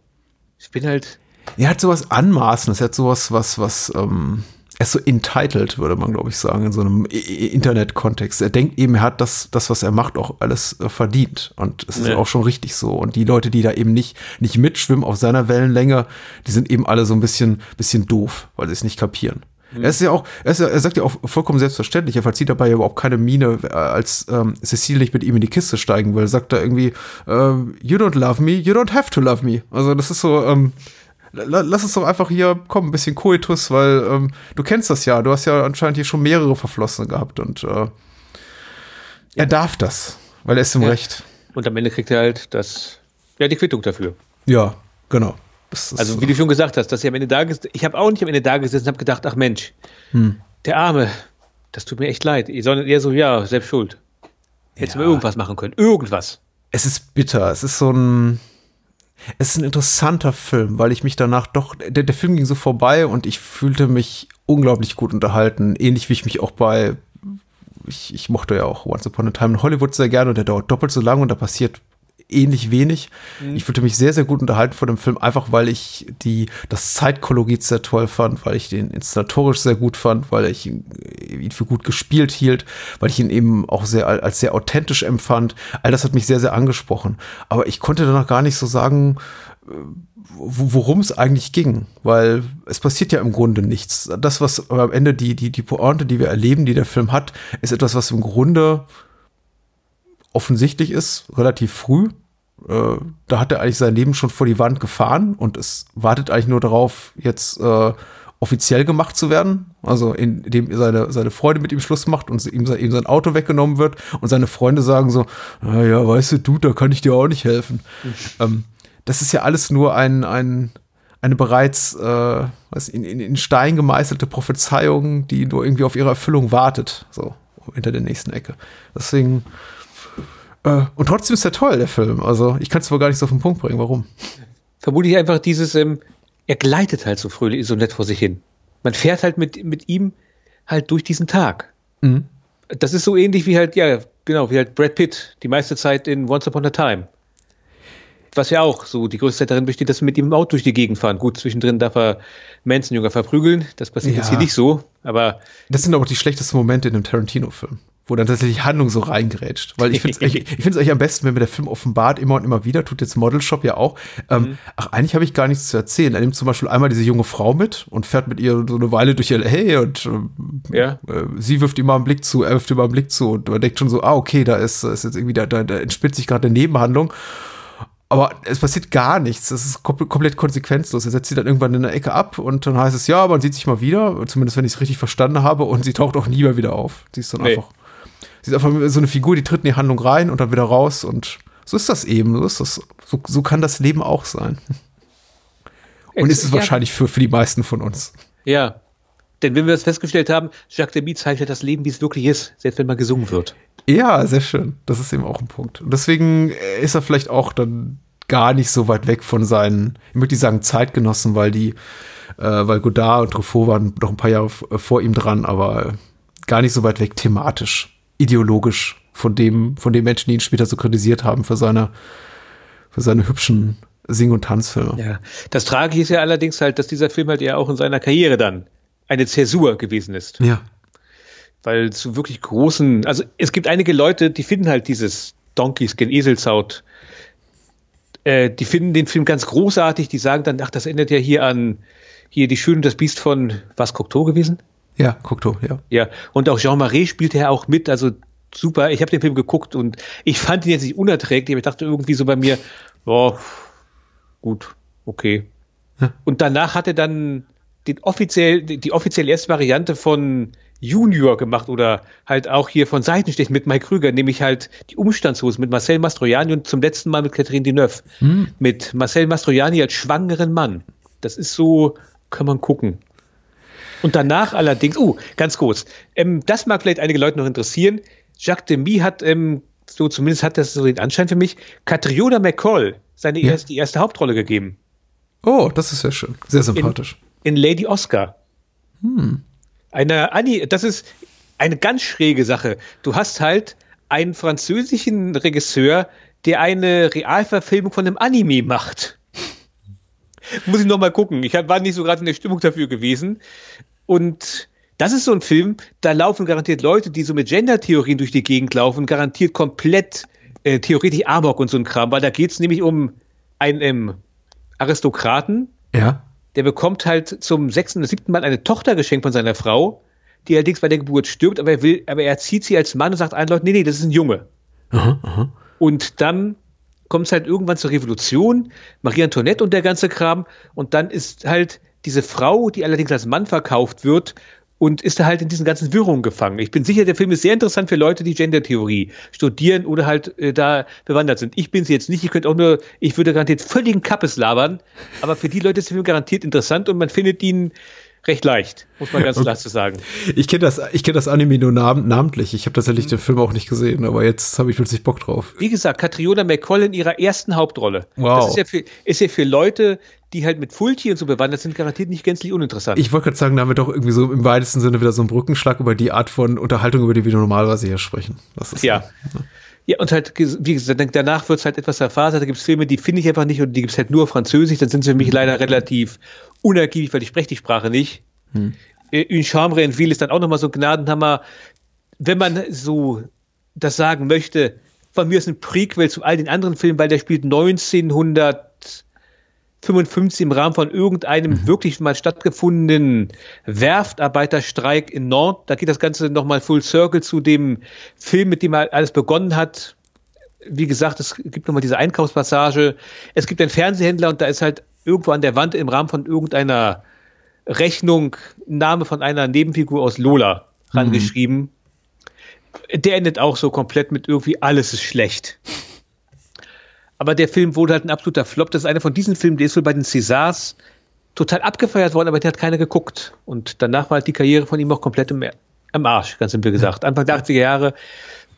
Ich bin halt. Er hat sowas Anmaßendes, er hat sowas, was, was, ähm, er ist so entitled, würde man, glaube ich, sagen, in so einem Internet-Kontext. Er denkt eben, er hat das, das, was er macht, auch alles äh, verdient. Und es ist ja. auch schon richtig so. Und die Leute, die da eben nicht, nicht mitschwimmen auf seiner Wellenlänge, die sind eben alle so ein bisschen, bisschen doof, weil sie es nicht kapieren. Mhm. Er ist ja auch, er, ist er sagt ja auch vollkommen selbstverständlich, er verzieht dabei ja überhaupt keine Miene, äh, als ähm, Cecile nicht mit ihm in die Kiste steigen will, sagt er irgendwie, ähm, you don't love me, you don't have to love me. Also das ist so, ähm, lass uns doch einfach hier, komm, ein bisschen Koitus, weil ähm, du kennst das ja, du hast ja anscheinend hier schon mehrere Verflossene gehabt und äh, er darf das, weil er ist im ja. Recht. Und am Ende kriegt er halt das, ja, die Quittung dafür. Ja, genau also wie du schon gesagt hast, dass ich am Ende da gesessen, ich habe auch nicht am Ende da gesessen und habe gedacht, ach Mensch, hm. der Arme, das tut mir echt leid. Sondern eher so, ja, selbst schuld. Hättest ja. du irgendwas machen können. Irgendwas. Es ist bitter. Es ist so ein. Es ist ein interessanter Film, weil ich mich danach doch. Der, der Film ging so vorbei und ich fühlte mich unglaublich gut unterhalten. Ähnlich wie ich mich auch bei. Ich, ich mochte ja auch Once Upon a Time in Hollywood sehr gerne und der dauert doppelt so lang und da passiert ähnlich wenig. Mhm. Ich fühlte mich sehr, sehr gut unterhalten von dem Film, einfach weil ich die, das Zeitkolorit sehr toll fand, weil ich den inszenatorisch sehr gut fand, weil ich ihn, ihn für gut gespielt hielt, weil ich ihn eben auch sehr als sehr authentisch empfand. All das hat mich sehr, sehr angesprochen. Aber ich konnte danach gar nicht so sagen, äh, worum es eigentlich ging, weil es passiert ja im Grunde nichts. Das, was am Ende die, die, die Pointe, die wir erleben, die der Film hat, ist etwas, was im Grunde offensichtlich ist, relativ früh. Äh, da hat er eigentlich sein Leben schon vor die Wand gefahren und es wartet eigentlich nur darauf, jetzt äh, offiziell gemacht zu werden. Also indem seine, seine Freunde mit ihm Schluss macht und ihm, ihm sein Auto weggenommen wird und seine Freunde sagen so, naja, weißt du, du, da kann ich dir auch nicht helfen. Mhm. Ähm, das ist ja alles nur ein, ein, eine bereits äh, was, in, in Stein gemeißelte Prophezeiung, die nur irgendwie auf ihre Erfüllung wartet, so hinter der nächsten Ecke. Deswegen und trotzdem ist er toll, der Film. Also ich kann es aber gar nicht so auf den Punkt bringen. Warum? Vermutlich einfach dieses, ähm, er gleitet halt so fröhlich, so nett vor sich hin. Man fährt halt mit, mit ihm halt durch diesen Tag. Mhm. Das ist so ähnlich wie halt, ja, genau, wie halt Brad Pitt die meiste Zeit in Once Upon a Time. Was ja auch so die größte Zeit darin besteht, dass wir mit ihm im Auto durch die Gegend fahren. Gut, zwischendrin darf er Manson-Jünger verprügeln. Das passiert ja. jetzt hier nicht so, aber. Das sind aber die schlechtesten Momente in einem Tarantino-Film wo dann tatsächlich Handlung so reingrätscht. Weil ich finde es ich, *laughs* ich eigentlich am besten, wenn mir der Film offenbart, immer und immer wieder, tut jetzt Model Shop ja auch. Ähm, mhm. Ach, eigentlich habe ich gar nichts zu erzählen. Er nimmt zum Beispiel einmal diese junge Frau mit und fährt mit ihr so eine Weile durch LA und äh, ja. äh, sie wirft ihm mal einen Blick zu, er wirft ihm mal einen Blick zu und man denkt schon so, ah, okay, da ist, ist jetzt irgendwie, da, da, da entspitzt sich gerade eine Nebenhandlung. Aber es passiert gar nichts. Das ist komplett konsequenzlos. Er setzt sie dann irgendwann in der Ecke ab und dann heißt es, ja, man sieht sich mal wieder, zumindest wenn ich es richtig verstanden habe, und sie taucht auch nie mehr wieder auf. Sie ist dann nee. einfach Sie ist einfach so eine Figur, die tritt in die Handlung rein und dann wieder raus und so ist das eben. So, ist das, so, so kann das Leben auch sein. Und ist es ja. wahrscheinlich für, für die meisten von uns. Ja. Denn wenn wir das festgestellt haben, Jacques Demy zeichnet das Leben, wie es wirklich ist, selbst wenn mal gesungen wird. Ja, sehr schön. Das ist eben auch ein Punkt. Und deswegen ist er vielleicht auch dann gar nicht so weit weg von seinen, ich möchte nicht sagen Zeitgenossen, weil die, äh, weil Godard und Truffaut waren noch ein paar Jahre vor ihm dran, aber gar nicht so weit weg thematisch ideologisch von dem, von den Menschen, die ihn später so kritisiert haben für seine, für seine hübschen Sing- und Tanzfilme. Ja, das Tragische ist ja allerdings halt, dass dieser Film halt ja auch in seiner Karriere dann eine Zäsur gewesen ist. Ja. Weil zu wirklich großen, also es gibt einige Leute, die finden halt dieses Donkey Skin Eselshaut, äh, die finden den Film ganz großartig, die sagen dann, ach, das erinnert ja hier an hier die Schöne und das Biest von was Cocteau gewesen? Ja, Cocteau, ja. Ja, und auch Jean Marais spielte ja auch mit, also super. Ich habe den Film geguckt und ich fand ihn jetzt nicht unerträglich, aber ich dachte irgendwie so bei mir, oh, gut, okay. Ja. Und danach hat er dann den offiziell, die offizielle erste Variante von Junior gemacht oder halt auch hier von Seitenstich mit Mike Krüger, nämlich halt die Umstandshose mit Marcel Mastroianni und zum letzten Mal mit Catherine Deneuve. Hm. Mit Marcel Mastroianni als schwangeren Mann. Das ist so, kann man gucken. Und danach allerdings, oh, ganz kurz, ähm, das mag vielleicht einige Leute noch interessieren. Jacques Demy hat, ähm, so zumindest hat das so den Anschein für mich, Catriona McCall seine ja. erste, die erste Hauptrolle gegeben. Oh, das ist sehr schön. Sehr sympathisch. In, in Lady Oscar. Hm. Eine Annie, das ist eine ganz schräge Sache. Du hast halt einen französischen Regisseur, der eine Realverfilmung von einem Anime macht. Muss ich noch mal gucken. Ich war nicht so gerade in der Stimmung dafür gewesen. Und das ist so ein Film, da laufen garantiert Leute, die so mit Gender-Theorien durch die Gegend laufen, garantiert komplett äh, theoretisch Amok und so ein Kram, weil da geht es nämlich um einen ähm, Aristokraten, ja. der bekommt halt zum sechsten oder siebten Mal eine Tochter geschenkt von seiner Frau, die allerdings bei der Geburt stirbt, aber er will, aber er zieht sie als Mann und sagt allen Leuten, nee, nee, das ist ein Junge. Aha, aha. Und dann kommt es halt irgendwann zur Revolution, Marie Antoinette und der ganze Kram, und dann ist halt diese Frau, die allerdings als Mann verkauft wird, und ist da halt in diesen ganzen Wirrungen gefangen. Ich bin sicher, der Film ist sehr interessant für Leute, die Gender-Theorie studieren oder halt äh, da bewandert sind. Ich bin sie jetzt nicht, ich könnte auch nur, ich würde garantiert völligen Kappes labern, aber für die Leute ist der Film garantiert interessant und man findet ihn recht leicht, muss man ganz klar zu sagen. Ich kenne das, ich kenne das Anime nur nam namentlich. Ich habe tatsächlich mhm. den Film auch nicht gesehen, aber jetzt habe ich plötzlich Bock drauf. Wie gesagt, Catriona McCall in ihrer ersten Hauptrolle. Wow. Das ist ja für, ist ja für Leute, die halt mit Fulti und so bewandert sind, garantiert nicht gänzlich uninteressant. Ich wollte gerade sagen, da haben wir doch irgendwie so im weitesten Sinne wieder so einen Brückenschlag über die Art von Unterhaltung, über die wir normalerweise hier sprechen. Ist ja. Ja, und halt, wie gesagt, danach wird es halt etwas zerfasert. Da gibt es Filme, die finde ich einfach nicht und die gibt es halt nur auf Französisch. Dann sind sie für mich leider relativ unergiebig, weil ich spreche die Sprache nicht. Hm. Une Chambre in Ville ist dann auch nochmal so ein Gnadenhammer. Wenn man so das sagen möchte, von mir ist ein Prequel zu all den anderen Filmen, weil der spielt 1955 im Rahmen von irgendeinem mhm. wirklich mal stattgefundenen Werftarbeiterstreik in Nantes. Da geht das Ganze nochmal full circle zu dem Film, mit dem alles begonnen hat. Wie gesagt, es gibt nochmal diese Einkaufspassage. Es gibt einen Fernsehhändler und da ist halt irgendwo an der Wand im Rahmen von irgendeiner Rechnung, Name von einer Nebenfigur aus Lola rangeschrieben. Mhm. Der endet auch so komplett mit irgendwie alles ist schlecht. Aber der Film wurde halt ein absoluter Flop. Das ist einer von diesen Filmen, der ist wohl bei den Césars total abgefeiert worden, aber der hat keiner geguckt. Und danach war halt die Karriere von ihm auch komplett im, im Arsch, ganz simpel gesagt. Anfang der 80er Jahre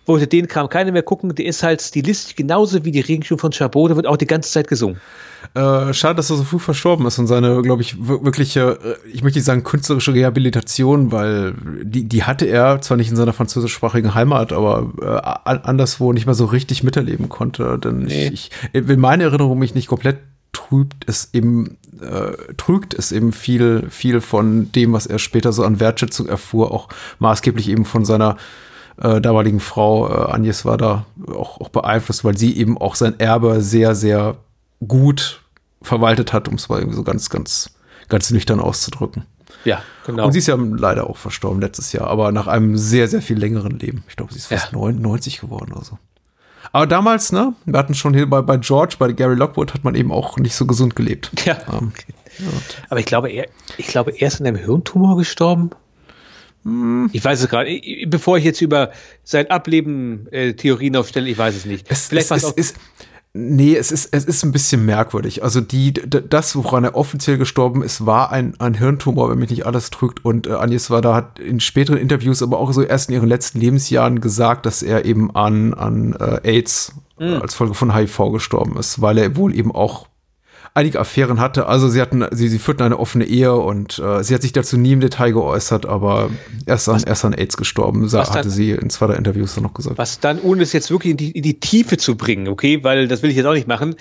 wollte den Kram keiner mehr gucken. Der ist halt stilistisch genauso wie die Regenschirm von Chabot, der wird auch die ganze Zeit gesungen. Äh, schade, dass er so früh verstorben ist und seine, glaube ich, wirkliche, äh, ich möchte nicht sagen künstlerische Rehabilitation, weil die, die hatte er zwar nicht in seiner französischsprachigen Heimat, aber äh, anderswo nicht mehr so richtig miterleben konnte. Denn nee. ich, ich will meine Erinnerung mich nicht komplett trübt es eben, äh, trügt es eben viel, viel von dem, was er später so an Wertschätzung erfuhr, auch maßgeblich eben von seiner äh, damaligen Frau äh, Agnes war da auch, auch beeinflusst, weil sie eben auch sein Erbe sehr, sehr gut verwaltet hat, um es mal irgendwie so ganz, ganz, ganz nüchtern auszudrücken. Ja, genau. Und sie ist ja leider auch verstorben letztes Jahr, aber nach einem sehr, sehr viel längeren Leben. Ich glaube, sie ist fast Ja. 99 geworden oder so. Aber damals, ne, wir hatten schon hier bei, bei George, bei Gary Lockwood, hat man eben auch nicht so gesund gelebt. Ja. Ähm, Aber ich glaube, er, ich glaube, er ist an einem Hirntumor gestorben. Ich weiß es gerade. Bevor ich jetzt über sein Ableben äh, Theorien aufstelle, ich weiß es nicht. Es, Vielleicht es, es ist, nee, es ist, es ist ein bisschen merkwürdig. Also die, das, woran er offiziell gestorben ist, war ein, ein Hirntumor, wenn mich nicht alles trügt. Und äh, Agnes Wada hat in späteren Interviews, aber auch so erst in ihren letzten Lebensjahren gesagt, dass er eben an, an äh, AIDS äh, als Folge von HIV gestorben ist, weil er wohl eben auch einige Affären hatte. Also sie hatten, sie, sie führten eine offene Ehe und äh, sie hat sich dazu nie im Detail geäußert, aber erst an, erst an AIDS gestorben, sa- was dann- hatte sie in zwei der Interviews dann noch gesagt. Was dann, ohne es jetzt wirklich in die, in die Tiefe zu bringen, okay, weil das will ich jetzt auch nicht machen.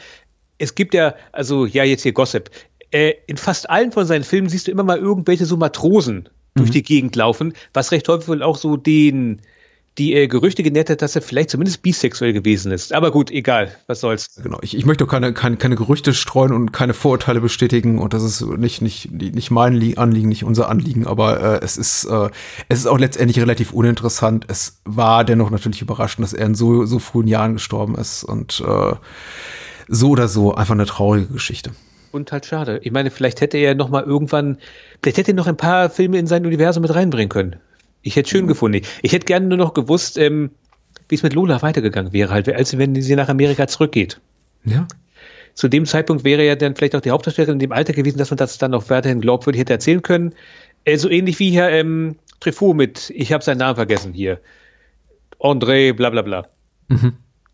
Es gibt ja, also ja, jetzt hier Gossip. Äh, in fast allen von seinen Filmen siehst du immer mal irgendwelche so Matrosen durch die Gegend laufen, was recht häufig wohl auch so den, die äh, Gerüchte genährt hat, dass er vielleicht zumindest bisexuell gewesen ist. Aber gut, egal, was soll's. Genau, ich, ich möchte auch keine, keine, keine Gerüchte streuen und keine Vorurteile bestätigen und das ist nicht, nicht, nicht mein Lie- Anliegen, nicht unser Anliegen, aber äh, es ist äh, es ist auch letztendlich relativ uninteressant. Es war dennoch natürlich überraschend, dass er in so, so frühen Jahren gestorben ist und äh, so oder so einfach eine traurige Geschichte. Und halt schade. Ich meine, vielleicht hätte er noch mal irgendwann, vielleicht hätte er noch ein paar Filme in sein Universum mit reinbringen können. Ich hätte schön gefunden. Ich hätte gerne nur noch gewusst, ähm, wie es mit Lola weitergegangen wäre, halt, als wenn sie nach Amerika zurückgeht. Ja. Zu dem Zeitpunkt wäre ja dann vielleicht auch die Hauptdarstellerin in dem Alter gewesen, dass man das dann auch weiterhin glaubwürdig hätte erzählen können. Äh, so ähnlich wie hier ähm, Truffaut mit, ich habe seinen Namen vergessen hier, André, bla bla bla.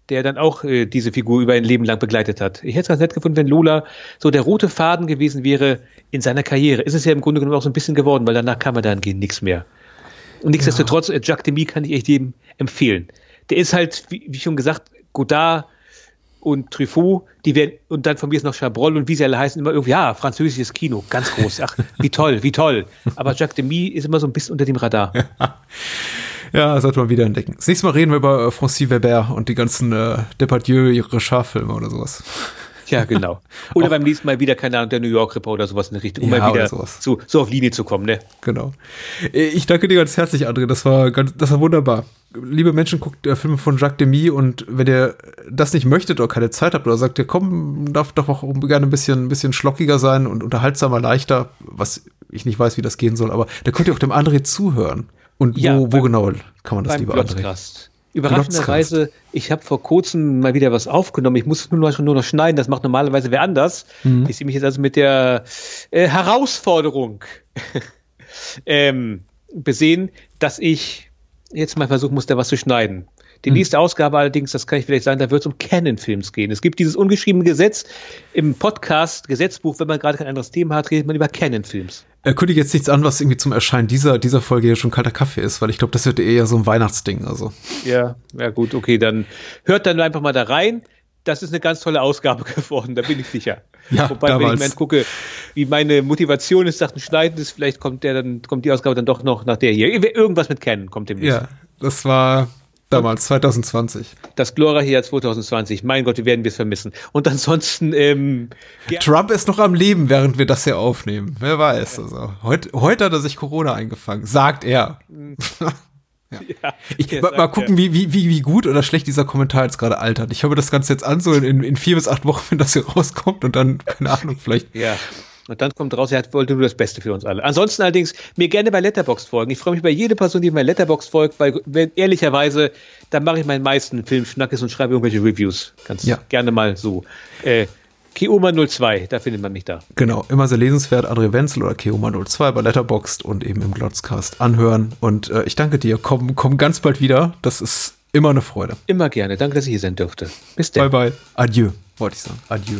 Der dann auch äh, diese Figur über ein Leben lang begleitet hat. Ich hätte es ganz nett gefunden, wenn Lola so der rote Faden gewesen wäre in seiner Karriere. Ist es ja im Grunde genommen auch so ein bisschen geworden, weil danach kam er dann gehen nichts mehr. Und nichtsdestotrotz, äh, Jacques Demy kann ich echt jedem empfehlen. Der ist halt, wie, wie schon gesagt, Godard und Truffaut, die werden, und dann von mir ist noch Chabrol und wie sie alle heißen, immer irgendwie, ja, französisches Kino, ganz groß. Ach, wie toll, wie toll. Aber Jacques Demy ist immer so ein bisschen unter dem Radar. *laughs* Ja, sollte man wieder entdecken. Das nächste Mal reden wir über Francis Weber und die ganzen äh, Depardieu, ihre Schafilme oder sowas. Ja, genau. *laughs* Oder beim nächsten Mal wieder, keine Ahnung, der New York Ripper oder sowas in der Richtung, um Ja, mal wieder zu, so auf Linie zu kommen, ne? Genau. Ich danke dir ganz herzlich, André. Das war ganz, das war wunderbar. Liebe Menschen, guckt äh, Filme von Jacques Demy und wenn ihr das nicht möchtet oder keine Zeit habt oder sagt, ihr komm, darf doch auch gerne ein bisschen, ein bisschen schlockiger sein und unterhaltsamer, leichter, was ich nicht weiß, wie das gehen soll, aber da könnt ihr auch dem André zuhören. Und wo, Ja, wo beim- genau kann man das, lieber André? Überraschenderweise, ich habe vor kurzem mal wieder was aufgenommen. Ich muss es nur noch, nur noch schneiden. Das macht normalerweise wer anders. Mhm. Ich sehe mich jetzt also mit der äh, Herausforderung *laughs* ähm, besehen, dass ich jetzt mal versuchen muss, da was zu schneiden. Mhm. Die nächste Ausgabe allerdings, das kann ich vielleicht sagen, da wird es um Canon-Films gehen. Es gibt dieses ungeschriebene Gesetz im Podcast, Gesetzbuch, wenn man gerade kein anderes Thema hat, redet man über Canon-Films. Er kündigt jetzt nichts an, was irgendwie zum Erscheinen dieser, dieser Folge hier schon kalter Kaffee ist, weil ich glaube, das wird eher so ein Weihnachtsding. Also. Ja, ja gut, okay, dann hört dann einfach mal da rein. Das ist eine ganz tolle Ausgabe *laughs* geworden, da bin ich sicher. Ja, Wobei, wenn ich damals. mir gucke, wie meine Motivation ist, Sachen schneiden ist, vielleicht kommt der dann, kommt die Ausgabe dann doch noch nach der hier. Irgendwas mit Canon kommt demnächst. Ja, das war damals, 2020. Das Glora hier 2020. Mein Gott, wie werden wir es vermissen. Und ansonsten, ähm, ja, Trump ist noch am Leben, während wir das hier aufnehmen. Wer weiß. Also, heute, heute hat er sich Corona eingefangen, sagt er. *laughs* ja, Ich, der mal, mal ja. gucken, wie, wie, wie, gut oder schlecht dieser Kommentar jetzt gerade altert. Ich höre das Ganze jetzt an, so in, in vier bis acht Wochen, wenn das hier rauskommt und dann, keine Ahnung, vielleicht. Ja. Und dann kommt raus, er hat- wollte nur das Beste für uns alle. Ansonsten allerdings mir gerne bei Letterboxd folgen. Ich freue mich über jede Person, die mir bei Letterboxd folgt, weil wenn, ehrlicherweise, da mache ich meinen meisten Filmschnackes und schreibe irgendwelche Reviews. Ganz Ja. gerne mal so. Äh, Kioma02, da findet man mich da. Genau, immer sehr lesenswert. André Wenzel oder Keoma02 bei Letterboxd und eben im Glotzcast anhören. Und äh, ich danke dir. Komm, komm ganz bald wieder. Das ist immer eine Freude. Immer gerne. Danke, dass ich hier sein durfte. Bis Bye, dann. bye. Adieu, wollte ich sagen. Adieu.